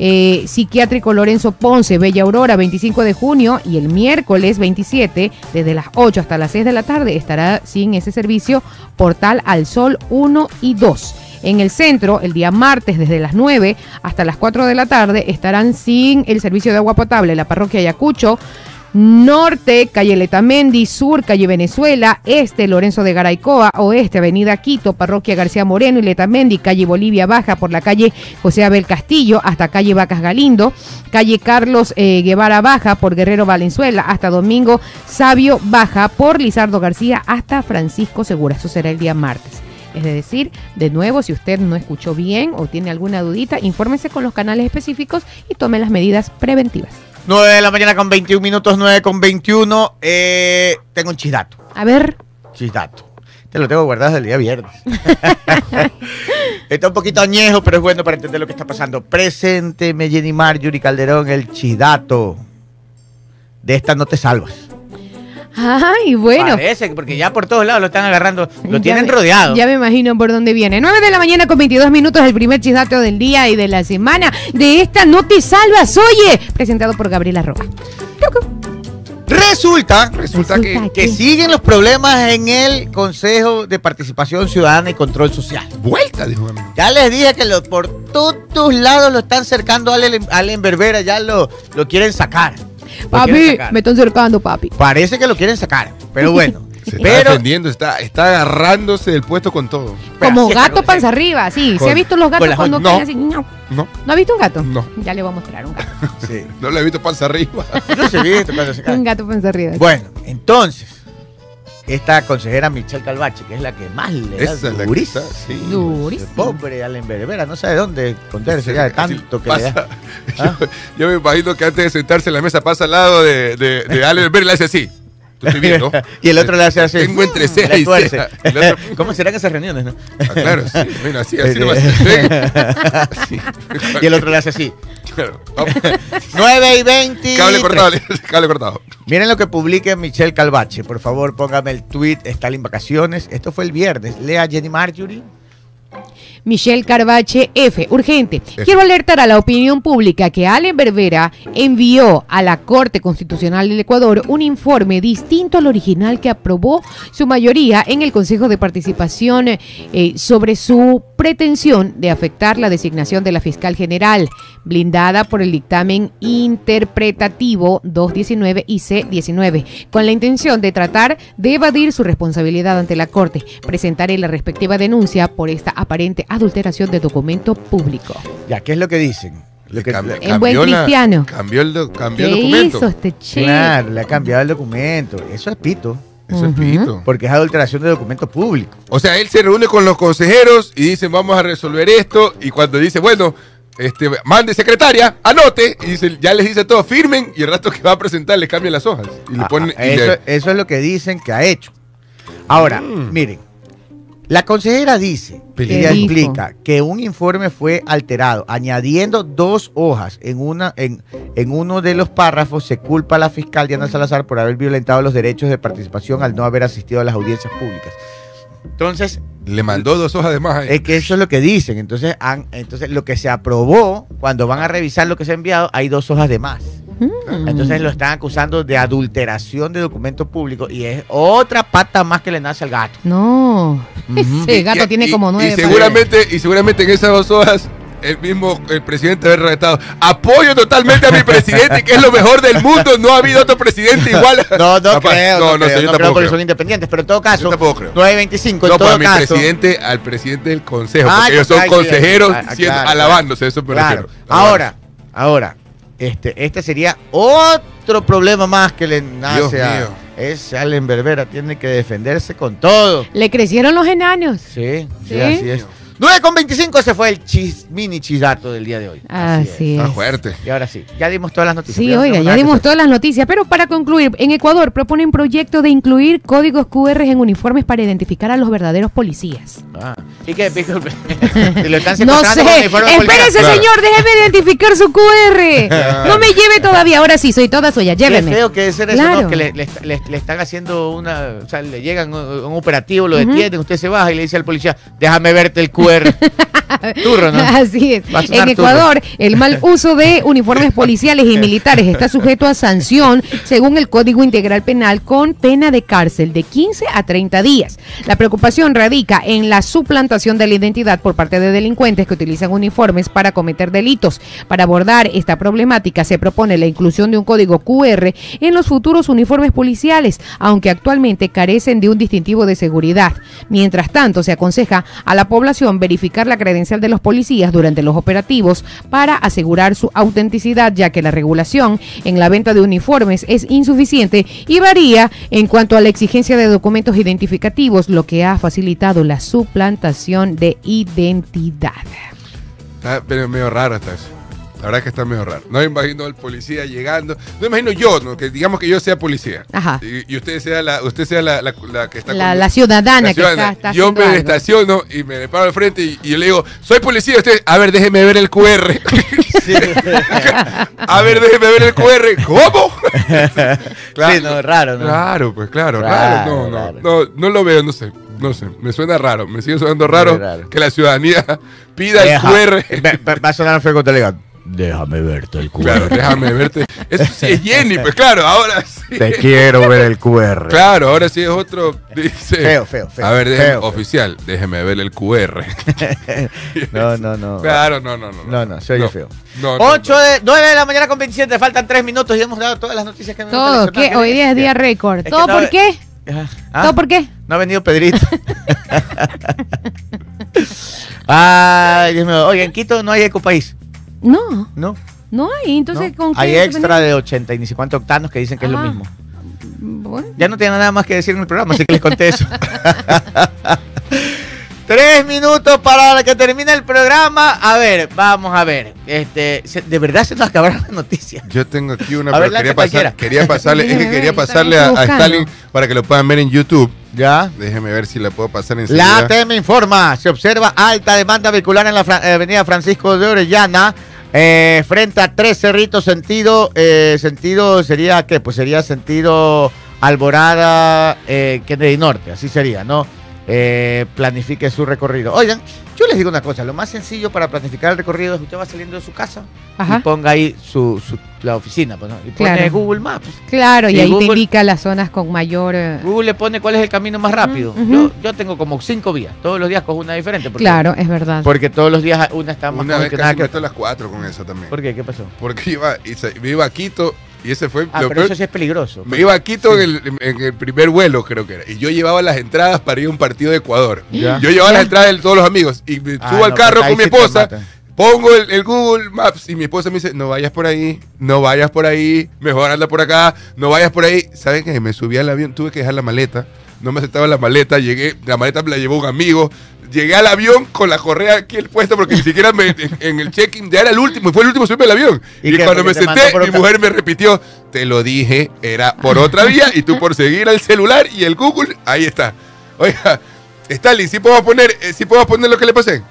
Speaker 3: eh, psiquiátrico Lorenzo Ponce, Bella Aurora, 25 de junio y el miércoles 27, desde las 8 hasta las 6 de la tarde, estará sin ese servicio Portal al Sol 1 y 2. En el centro, el día martes, desde las 9 hasta las 4 de la tarde, estarán sin el servicio de agua potable la parroquia Ayacucho, Norte, calle Letamendi, Sur, calle Venezuela, Este, Lorenzo de Garaycoa, Oeste, Avenida Quito, Parroquia García Moreno y Letamendi, calle Bolivia Baja por la calle José Abel Castillo hasta calle Vacas Galindo, calle Carlos eh, Guevara Baja por Guerrero Valenzuela hasta Domingo Sabio Baja por Lizardo García hasta Francisco Segura. Eso será el día martes. Es decir, de nuevo, si usted no escuchó bien o tiene alguna dudita, infórmese con los canales específicos y tome las medidas preventivas.
Speaker 1: 9 de la mañana con 21 minutos, 9 con 21. Eh, tengo un chisdato.
Speaker 3: A ver,
Speaker 1: Chisdato. Te lo tengo guardado desde el día viernes. está un poquito añejo, pero es bueno para entender lo que está pasando. Presénteme, Jenny Marjorie Calderón, el chisdato. De esta no te salvas.
Speaker 3: Ay, bueno.
Speaker 1: Parece, que- porque ya por todos lados lo están agarrando, lo
Speaker 3: Ya
Speaker 1: tienen
Speaker 3: me-
Speaker 1: rodeado.
Speaker 3: Ya me imagino por dónde viene. 9 de la mañana con 22 minutos, el primer chisdato del día y de la semana. De esta no te salvas, oye. Presentado por Gabriela Roa.
Speaker 1: Resulta,
Speaker 2: Resulta que
Speaker 1: que siguen los problemas en el Consejo de Participación Ciudadana y Control Social.
Speaker 2: vuelta, dijo.
Speaker 1: Ya les dije que lo, por todos lados lo están cercando a Allen, Allen Berbera, ya lo, lo quieren sacar.
Speaker 3: Papi, me están cercando, papi.
Speaker 1: Parece que lo quieren sacar, pero bueno.
Speaker 2: Se está
Speaker 1: pero
Speaker 2: defendiendo, está, está agarrándose del puesto con todo.
Speaker 3: Como gato panza arriba, sí. ¿Se
Speaker 2: Con-
Speaker 3: ha visto los gatos cuando
Speaker 2: no.
Speaker 3: caen así? No.
Speaker 2: No,
Speaker 3: ¿No ha visto un gato?
Speaker 2: No.
Speaker 3: Ya le voy a mostrar un gato.
Speaker 1: Sí.
Speaker 2: no lo he visto panza arriba.
Speaker 1: Yo se vi esto cuando se cae.
Speaker 3: un gato panza arriba.
Speaker 1: Bueno, entonces, esta consejera Michelle Calvache, que es la que más le da
Speaker 2: Esa es la que
Speaker 1: durísimo.
Speaker 2: está, sí.
Speaker 3: Durísimo.
Speaker 1: Pobre Allen Berbera, no sabe dónde esconderse ya de tanto que le da. ¿Ah?
Speaker 2: yo, yo me imagino que antes de sentarse en la mesa pasa al lado de, de, de Ale Berber y le hace así. Estoy viendo.
Speaker 1: y el otro le hace así.
Speaker 2: Tengo entre ceja y ceja. Otro-
Speaker 1: ¿Cómo serán esas reuniones, no?
Speaker 2: Ah, claro, sí. Bueno, así, así
Speaker 1: Sí.
Speaker 2: nomás. Sí.
Speaker 1: y el otro le hace así.
Speaker 2: Claro. Vamos.
Speaker 1: 9 y 20.
Speaker 2: Cable cortado, cable cortado.
Speaker 1: Miren lo que publica Michelle Calvache. Por favor, póngame el tweet. Está en vacaciones. Esto fue el viernes. Lea Jenny Marjorie.
Speaker 3: Michelle Carvache F. Urgente. Quiero alertar a la opinión pública que Allen Berbera envió a la Corte Constitucional del Ecuador un informe distinto al original que aprobó su mayoría en el Consejo de Participación eh, sobre su pretensión de afectar la designación de la fiscal general, blindada por el dictamen interpretativo 219 y C19, con la intención de tratar de evadir su responsabilidad ante la Corte. Presentaré la respectiva denuncia por esta aparente adulteración de documento público.
Speaker 1: Ya, ¿qué es lo que dicen? Lo que-
Speaker 3: En buen
Speaker 2: la-
Speaker 3: cristiano.
Speaker 2: cambió el, cambió
Speaker 3: ¿Qué
Speaker 2: el documento.
Speaker 3: hizo este chico?
Speaker 1: claro, le ha cambiado el documento. Eso es pito.
Speaker 2: Eso es pito.
Speaker 1: Porque es adulteración de documento público.
Speaker 2: O sea, él se reúne con los consejeros y dicen, vamos a resolver esto. Y cuando dice, bueno, este, mande secretaria, anote. Y dice, ya les dice todo, firmen. Y el rato que va a presentar les cambian las hojas. Y le
Speaker 1: Ah,
Speaker 2: ponen.
Speaker 1: ah,
Speaker 2: y
Speaker 1: eso,
Speaker 2: le-
Speaker 1: eso es lo que dicen que ha hecho. Ahora,
Speaker 2: Mm.
Speaker 1: miren, la consejera dice,
Speaker 2: ¿Qué
Speaker 1: ella
Speaker 3: dijo?
Speaker 1: explica que un informe fue alterado, añadiendo dos hojas. En, una, en, en uno de los párrafos se culpa a la fiscal Diana Salazar por haber violentado los derechos de participación al no haber asistido a las audiencias públicas. Entonces,
Speaker 2: le mandó dos hojas de más ahí.
Speaker 1: es que eso es lo que dicen. Entonces, han- entonces, lo que se aprobó, cuando van a revisar lo que se ha enviado, hay dos hojas de más.
Speaker 3: Mm.
Speaker 1: Entonces lo están acusando de adulteración de documentos públicos y es otra pata más que le nace al gato.
Speaker 3: No,
Speaker 1: Ujú.
Speaker 3: ese gato
Speaker 2: Y-
Speaker 3: tiene
Speaker 2: y-
Speaker 3: como nueve.
Speaker 2: Y seguramente, y seguramente en esas dos hojas el mismo el presidente haber redactado apoyo totalmente a mi presidente que es lo mejor del mundo no ha habido otro presidente igual
Speaker 1: No, no
Speaker 2: Capaz-
Speaker 1: creo,
Speaker 2: no,
Speaker 1: no, creo,
Speaker 2: yo
Speaker 1: no creo
Speaker 2: tampoco
Speaker 1: porque
Speaker 2: creo.
Speaker 1: son independientes, pero en todo caso,
Speaker 2: Yo tampoco creo.
Speaker 1: 925 en
Speaker 2: no
Speaker 1: todo
Speaker 2: para mi
Speaker 1: caso.
Speaker 2: presidente al presidente del consejo
Speaker 1: Ah,
Speaker 2: porque ellos son consejeros siendo- alabándose eso me
Speaker 1: Claro.
Speaker 2: refiero
Speaker 1: Ahora, ahora, este, este sería otro problema más que le nace
Speaker 2: Dios
Speaker 1: a
Speaker 2: mío.
Speaker 1: ese Allen Berbera, tiene que defenderse con todo.
Speaker 3: Le crecieron los enanos.
Speaker 1: Sí, sí,
Speaker 3: ¿Sí?
Speaker 1: así es. 9 con 25, ese fue el chis, mini chisato del día de hoy.
Speaker 3: Así
Speaker 2: está
Speaker 3: es.
Speaker 2: fuerte
Speaker 1: Y ahora sí, ya dimos todas las noticias.
Speaker 3: Sí, oiga, ya dimos todas las noticias, pero para concluir, en Ecuador proponen proyecto de incluir códigos QR en uniformes para identificar a los verdaderos policías.
Speaker 1: Ah, ¿Y qué? Disculpe. Si lo están
Speaker 3: No sé,
Speaker 1: con
Speaker 3: espérese
Speaker 2: Claro.
Speaker 3: señor, déjeme identificar su QR. No me lleve todavía, ahora sí, soy toda suya,
Speaker 1: Qué
Speaker 3: lléveme.
Speaker 1: feo que debe ser eso,
Speaker 3: Claro.
Speaker 1: ¿no? Que le, le- le- le están haciendo una. O sea, le llegan un, un operativo, lo detienen, usted se baja y le dice al policía, déjame verte el QR. Turro, ¿no?
Speaker 3: Así es. En Ecuador, el mal uso de uniformes policiales y militares está sujeto a sanción según el Código Integral Penal con pena de cárcel de 15 a 30 días. La preocupación radica en la suplantación de la identidad por parte de delincuentes que utilizan uniformes para cometer delitos. Para abordar esta problemática se propone la inclusión de un código QR en los futuros uniformes policiales, aunque actualmente carecen de un distintivo de seguridad. Mientras tanto, se aconseja a la población verificar la credencial de los policías durante los operativos para asegurar su autenticidad, ya que la regulación en la venta de uniformes es insuficiente y varía en cuanto a la exigencia de documentos identificativos, lo que ha facilitado la suplantación de identidad.
Speaker 2: Está pero medio raro hasta eso. La verdad es que está medio raro. No me imagino al policía llegando. No me imagino yo, ¿no? que digamos que yo sea policía.
Speaker 3: Ajá.
Speaker 2: Y, y usted sea la, usted sea la, la- la que está
Speaker 3: La,
Speaker 2: con-
Speaker 3: la ciudadana
Speaker 2: la
Speaker 3: que
Speaker 2: ciudadana.
Speaker 3: está, está
Speaker 2: yo me
Speaker 3: algo.
Speaker 2: estaciono y me paro al frente y, y yo le digo, soy policía. Usted, a ver, déjeme ver el QR. a ver, déjeme ver el QR. ¿Cómo?
Speaker 1: Sí, no, raro, ¿no?
Speaker 2: Claro, pues claro, raro.
Speaker 1: Raro,
Speaker 2: No, no,
Speaker 1: raro.
Speaker 2: no, no lo veo, no sé. No sé, me suena raro. Me sigue sonando raro, que la ciudadanía pida
Speaker 1: Deja-
Speaker 2: el QR.
Speaker 1: Va, a sonar feo cuando le digan, déjame verte el QR.
Speaker 2: Claro, déjame verte. Eso sí es Jenny, pues claro, ahora sí.
Speaker 1: Te quiero ver el QR.
Speaker 2: Claro, ahora sí es otro. Dice.
Speaker 1: Feo, feo, feo.
Speaker 2: A ver, déjeme-
Speaker 1: Feo, feo.
Speaker 2: oficial, déjeme ver el QR.
Speaker 1: No, no, no.
Speaker 2: Claro, no, no, no.
Speaker 1: No, no, se oye feo.
Speaker 2: No, no,
Speaker 1: 8 de, 9 de la mañana con 27, faltan 3 minutos y hemos dado todas las noticias que me
Speaker 3: Todo, ¿qué? Hoy día es día récord.
Speaker 1: Es que
Speaker 3: ¿Todo
Speaker 1: no-
Speaker 3: por qué?
Speaker 1: ¿Ah?
Speaker 3: ¿Todo por qué?
Speaker 1: No ha venido Pedrito. Ay, Dios mío. Oye, en Quito no hay ecopaís.
Speaker 3: No,
Speaker 1: No.
Speaker 3: no hay. Entonces,
Speaker 1: no.
Speaker 3: ¿con qué?
Speaker 1: Hay extra de 80 y ni sé cuántos octanos que dicen que es lo
Speaker 3: Ah.
Speaker 1: mismo.
Speaker 3: Bueno.
Speaker 1: Ya no tiene nada más que decir en el programa, así que les conté eso. Tres minutos para que termine el programa. A ver, vamos a ver. Este, de verdad se nos acabaron las noticias.
Speaker 2: Yo tengo aquí una,
Speaker 1: A ver,
Speaker 2: pero quería, pasar, quería pasarle, es que quería pasarle a. Stalin para que lo puedan ver en YouTube.
Speaker 1: Ya.
Speaker 2: Déjeme ver si la puedo pasar en
Speaker 1: La ATM informa, se observa alta demanda vehicular en la Fra- eh, avenida Francisco de Orellana, eh, frente a Tres Cerritos, sentido, eh, sentido sería, ¿qué? Pues sería sentido Alborada, eh, Kennedy Norte, así sería, ¿no? Eh, planifique su recorrido. Oigan, yo les digo una cosa, lo más sencillo para planificar el recorrido es que usted va saliendo de su casa
Speaker 3: Ajá.
Speaker 1: y ponga ahí su, su- la oficina, pues, ¿no? y pone
Speaker 3: Claro.
Speaker 1: Google Maps.
Speaker 3: Claro, y,
Speaker 1: Y
Speaker 3: ahí te
Speaker 1: Google-
Speaker 3: indica las zonas con mayor... eh,
Speaker 1: Google le pone cuál es el camino más rápido. Yo, yo tengo como cinco vías, todos los días cojo una diferente. porque-
Speaker 3: Claro, es verdad.
Speaker 1: porque todos los días una está más
Speaker 2: Una vez casi
Speaker 1: que
Speaker 2: meto las cuatro con eso también.
Speaker 1: ¿Por qué? ¿Qué pasó?
Speaker 2: Porque iba, y se- me iba a Quito y ese fue
Speaker 1: Ah,
Speaker 2: lo
Speaker 1: pero
Speaker 2: peor.
Speaker 1: eso sí es peligroso.
Speaker 2: Me iba a Quito en, el, en el primer vuelo, creo que era. Y yo llevaba las entradas para ir a un partido de Ecuador.
Speaker 1: Ya.
Speaker 2: Yo llevaba
Speaker 3: Ya.
Speaker 2: las entradas de todos los amigos. Y me
Speaker 1: Ah,
Speaker 2: subo al carro
Speaker 1: pues
Speaker 2: con mi esposa. Pongo el, el Google Maps y mi esposa me dice, no vayas por ahí, no vayas por ahí, mejor anda por acá, no vayas por ahí. ¿Saben qué? Me subí al avión, tuve que dejar la maleta, no me aceptaba la maleta, llegué, la maleta me la llevó un amigo, llegué al avión con la correa aquí el puesto porque ni siquiera me, en, en el check-in ya era el último, y fue el último subirme al avión.
Speaker 1: ¿Y
Speaker 2: cuando me senté, mi mujer me repitió, te lo dije, era por otra vía y tú por seguir al celular y el Google, ahí está. Oiga, Stalin, ¿sí podemos poner, eh, ¿sí podemos poner lo que le pasé?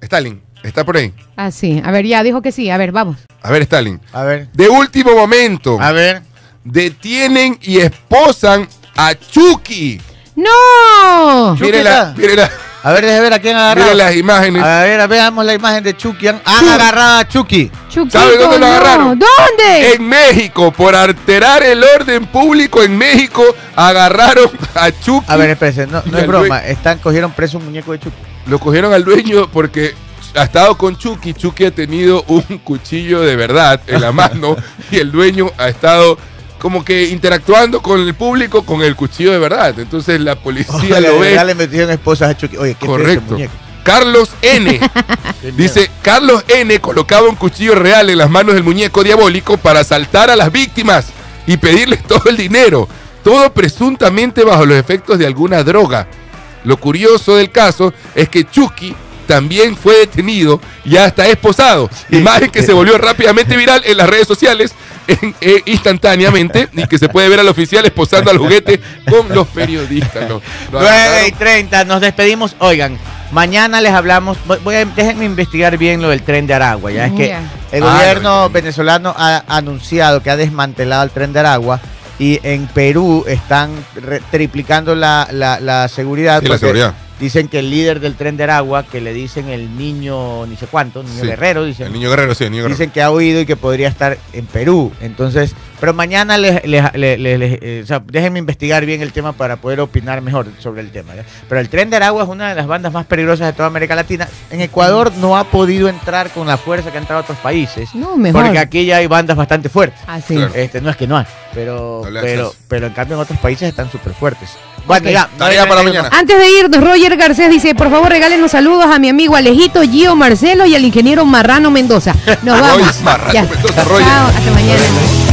Speaker 2: Stalin, ¿está por ahí?
Speaker 3: Ah, sí. A ver, ya dijo que sí. A ver, vamos.
Speaker 2: A ver, Stalin.
Speaker 1: A ver.
Speaker 2: De último momento,
Speaker 1: A ver.
Speaker 2: detienen y esposan a Chucky.
Speaker 3: ¡No!
Speaker 2: Mírela, mírela.
Speaker 1: A ver, déjame ver a quién
Speaker 2: Miren
Speaker 1: agarrado.
Speaker 2: las imágenes.
Speaker 1: A ver, veamos la imagen de Chucky. Han, agarrado a Chucky.
Speaker 3: Chuquito,
Speaker 2: ¿Sabe dónde lo
Speaker 3: no.
Speaker 2: agarraron?
Speaker 3: ¿Dónde?
Speaker 2: En México, por alterar el orden público en México, agarraron a Chucky.
Speaker 1: A ver, espérense, no, no es broma. Están, cogieron preso un muñeco de Chucky.
Speaker 2: Lo cogieron al dueño porque ha estado con Chucky. Chucky ha tenido un cuchillo de verdad en la mano y el dueño ha estado como que interactuando con el público con el cuchillo de verdad. Entonces la policía
Speaker 1: Oye,
Speaker 2: lo ve.
Speaker 1: Ya le metieron esposas a Chucky. Oye, qué ese
Speaker 2: Correcto.
Speaker 1: muñeco.
Speaker 2: Carlos N. Dice, Carlos N. colocaba un cuchillo real en las manos del muñeco diabólico para asaltar a las víctimas y pedirles todo el dinero. Todo presuntamente bajo los efectos de alguna droga. Lo curioso del caso es que Chucky también fue detenido y hasta esposado. Imagen que se volvió rápidamente viral en las redes sociales en- eh, instantáneamente y que se puede ver al oficial esposando al juguete con los periodistas. Lo- lo
Speaker 1: 9 y
Speaker 2: agarraron.
Speaker 1: 30, nos despedimos. Oigan, mañana les hablamos. voy- voy a- déjenme investigar bien lo del tren de Aragua. Ya es que el
Speaker 2: Ah,
Speaker 1: gobierno venezolano ha anunciado que ha desmantelado el tren de Aragua. Y en Perú están re- triplicando la, la- la seguridad.
Speaker 2: Sí, la seguridad.
Speaker 1: Dicen que el líder del tren de Aragua, que le dicen el niño, ni sé cuánto, niño
Speaker 2: Sí.
Speaker 1: guerrero, dicen,
Speaker 2: El niño guerrero, sí, el niño guerrero.
Speaker 1: Dicen que ha oído y que podría estar en Perú. Entonces, pero mañana les, les- les- les- les- eh, o sea, déjenme investigar bien el tema para poder opinar mejor sobre el tema. ¿ya? Pero el Tren de Aragua es una de las bandas más peligrosas de toda América Latina. En Ecuador no ha podido entrar con la fuerza que ha entrado a otros países.
Speaker 3: No, mejor.
Speaker 1: Porque aquí ya hay bandas bastante fuertes.
Speaker 3: Así.
Speaker 2: Claro.
Speaker 1: Este, no es que no hay, pero,
Speaker 2: No
Speaker 1: pero, pero en cambio en otros países están súper fuertes. Bueno,
Speaker 3: Ok.
Speaker 1: ya.
Speaker 2: Tarea para mañana.
Speaker 3: Antes de irnos, Roger Garcés dice, por favor regálenos saludos a mi amigo Alejito, Gio Marcelo y al ingeniero Marrano Mendoza. Nos vamos.
Speaker 2: Marrano
Speaker 3: Ya.
Speaker 2: Mendoza, Roger.
Speaker 3: Chao, hasta mañana.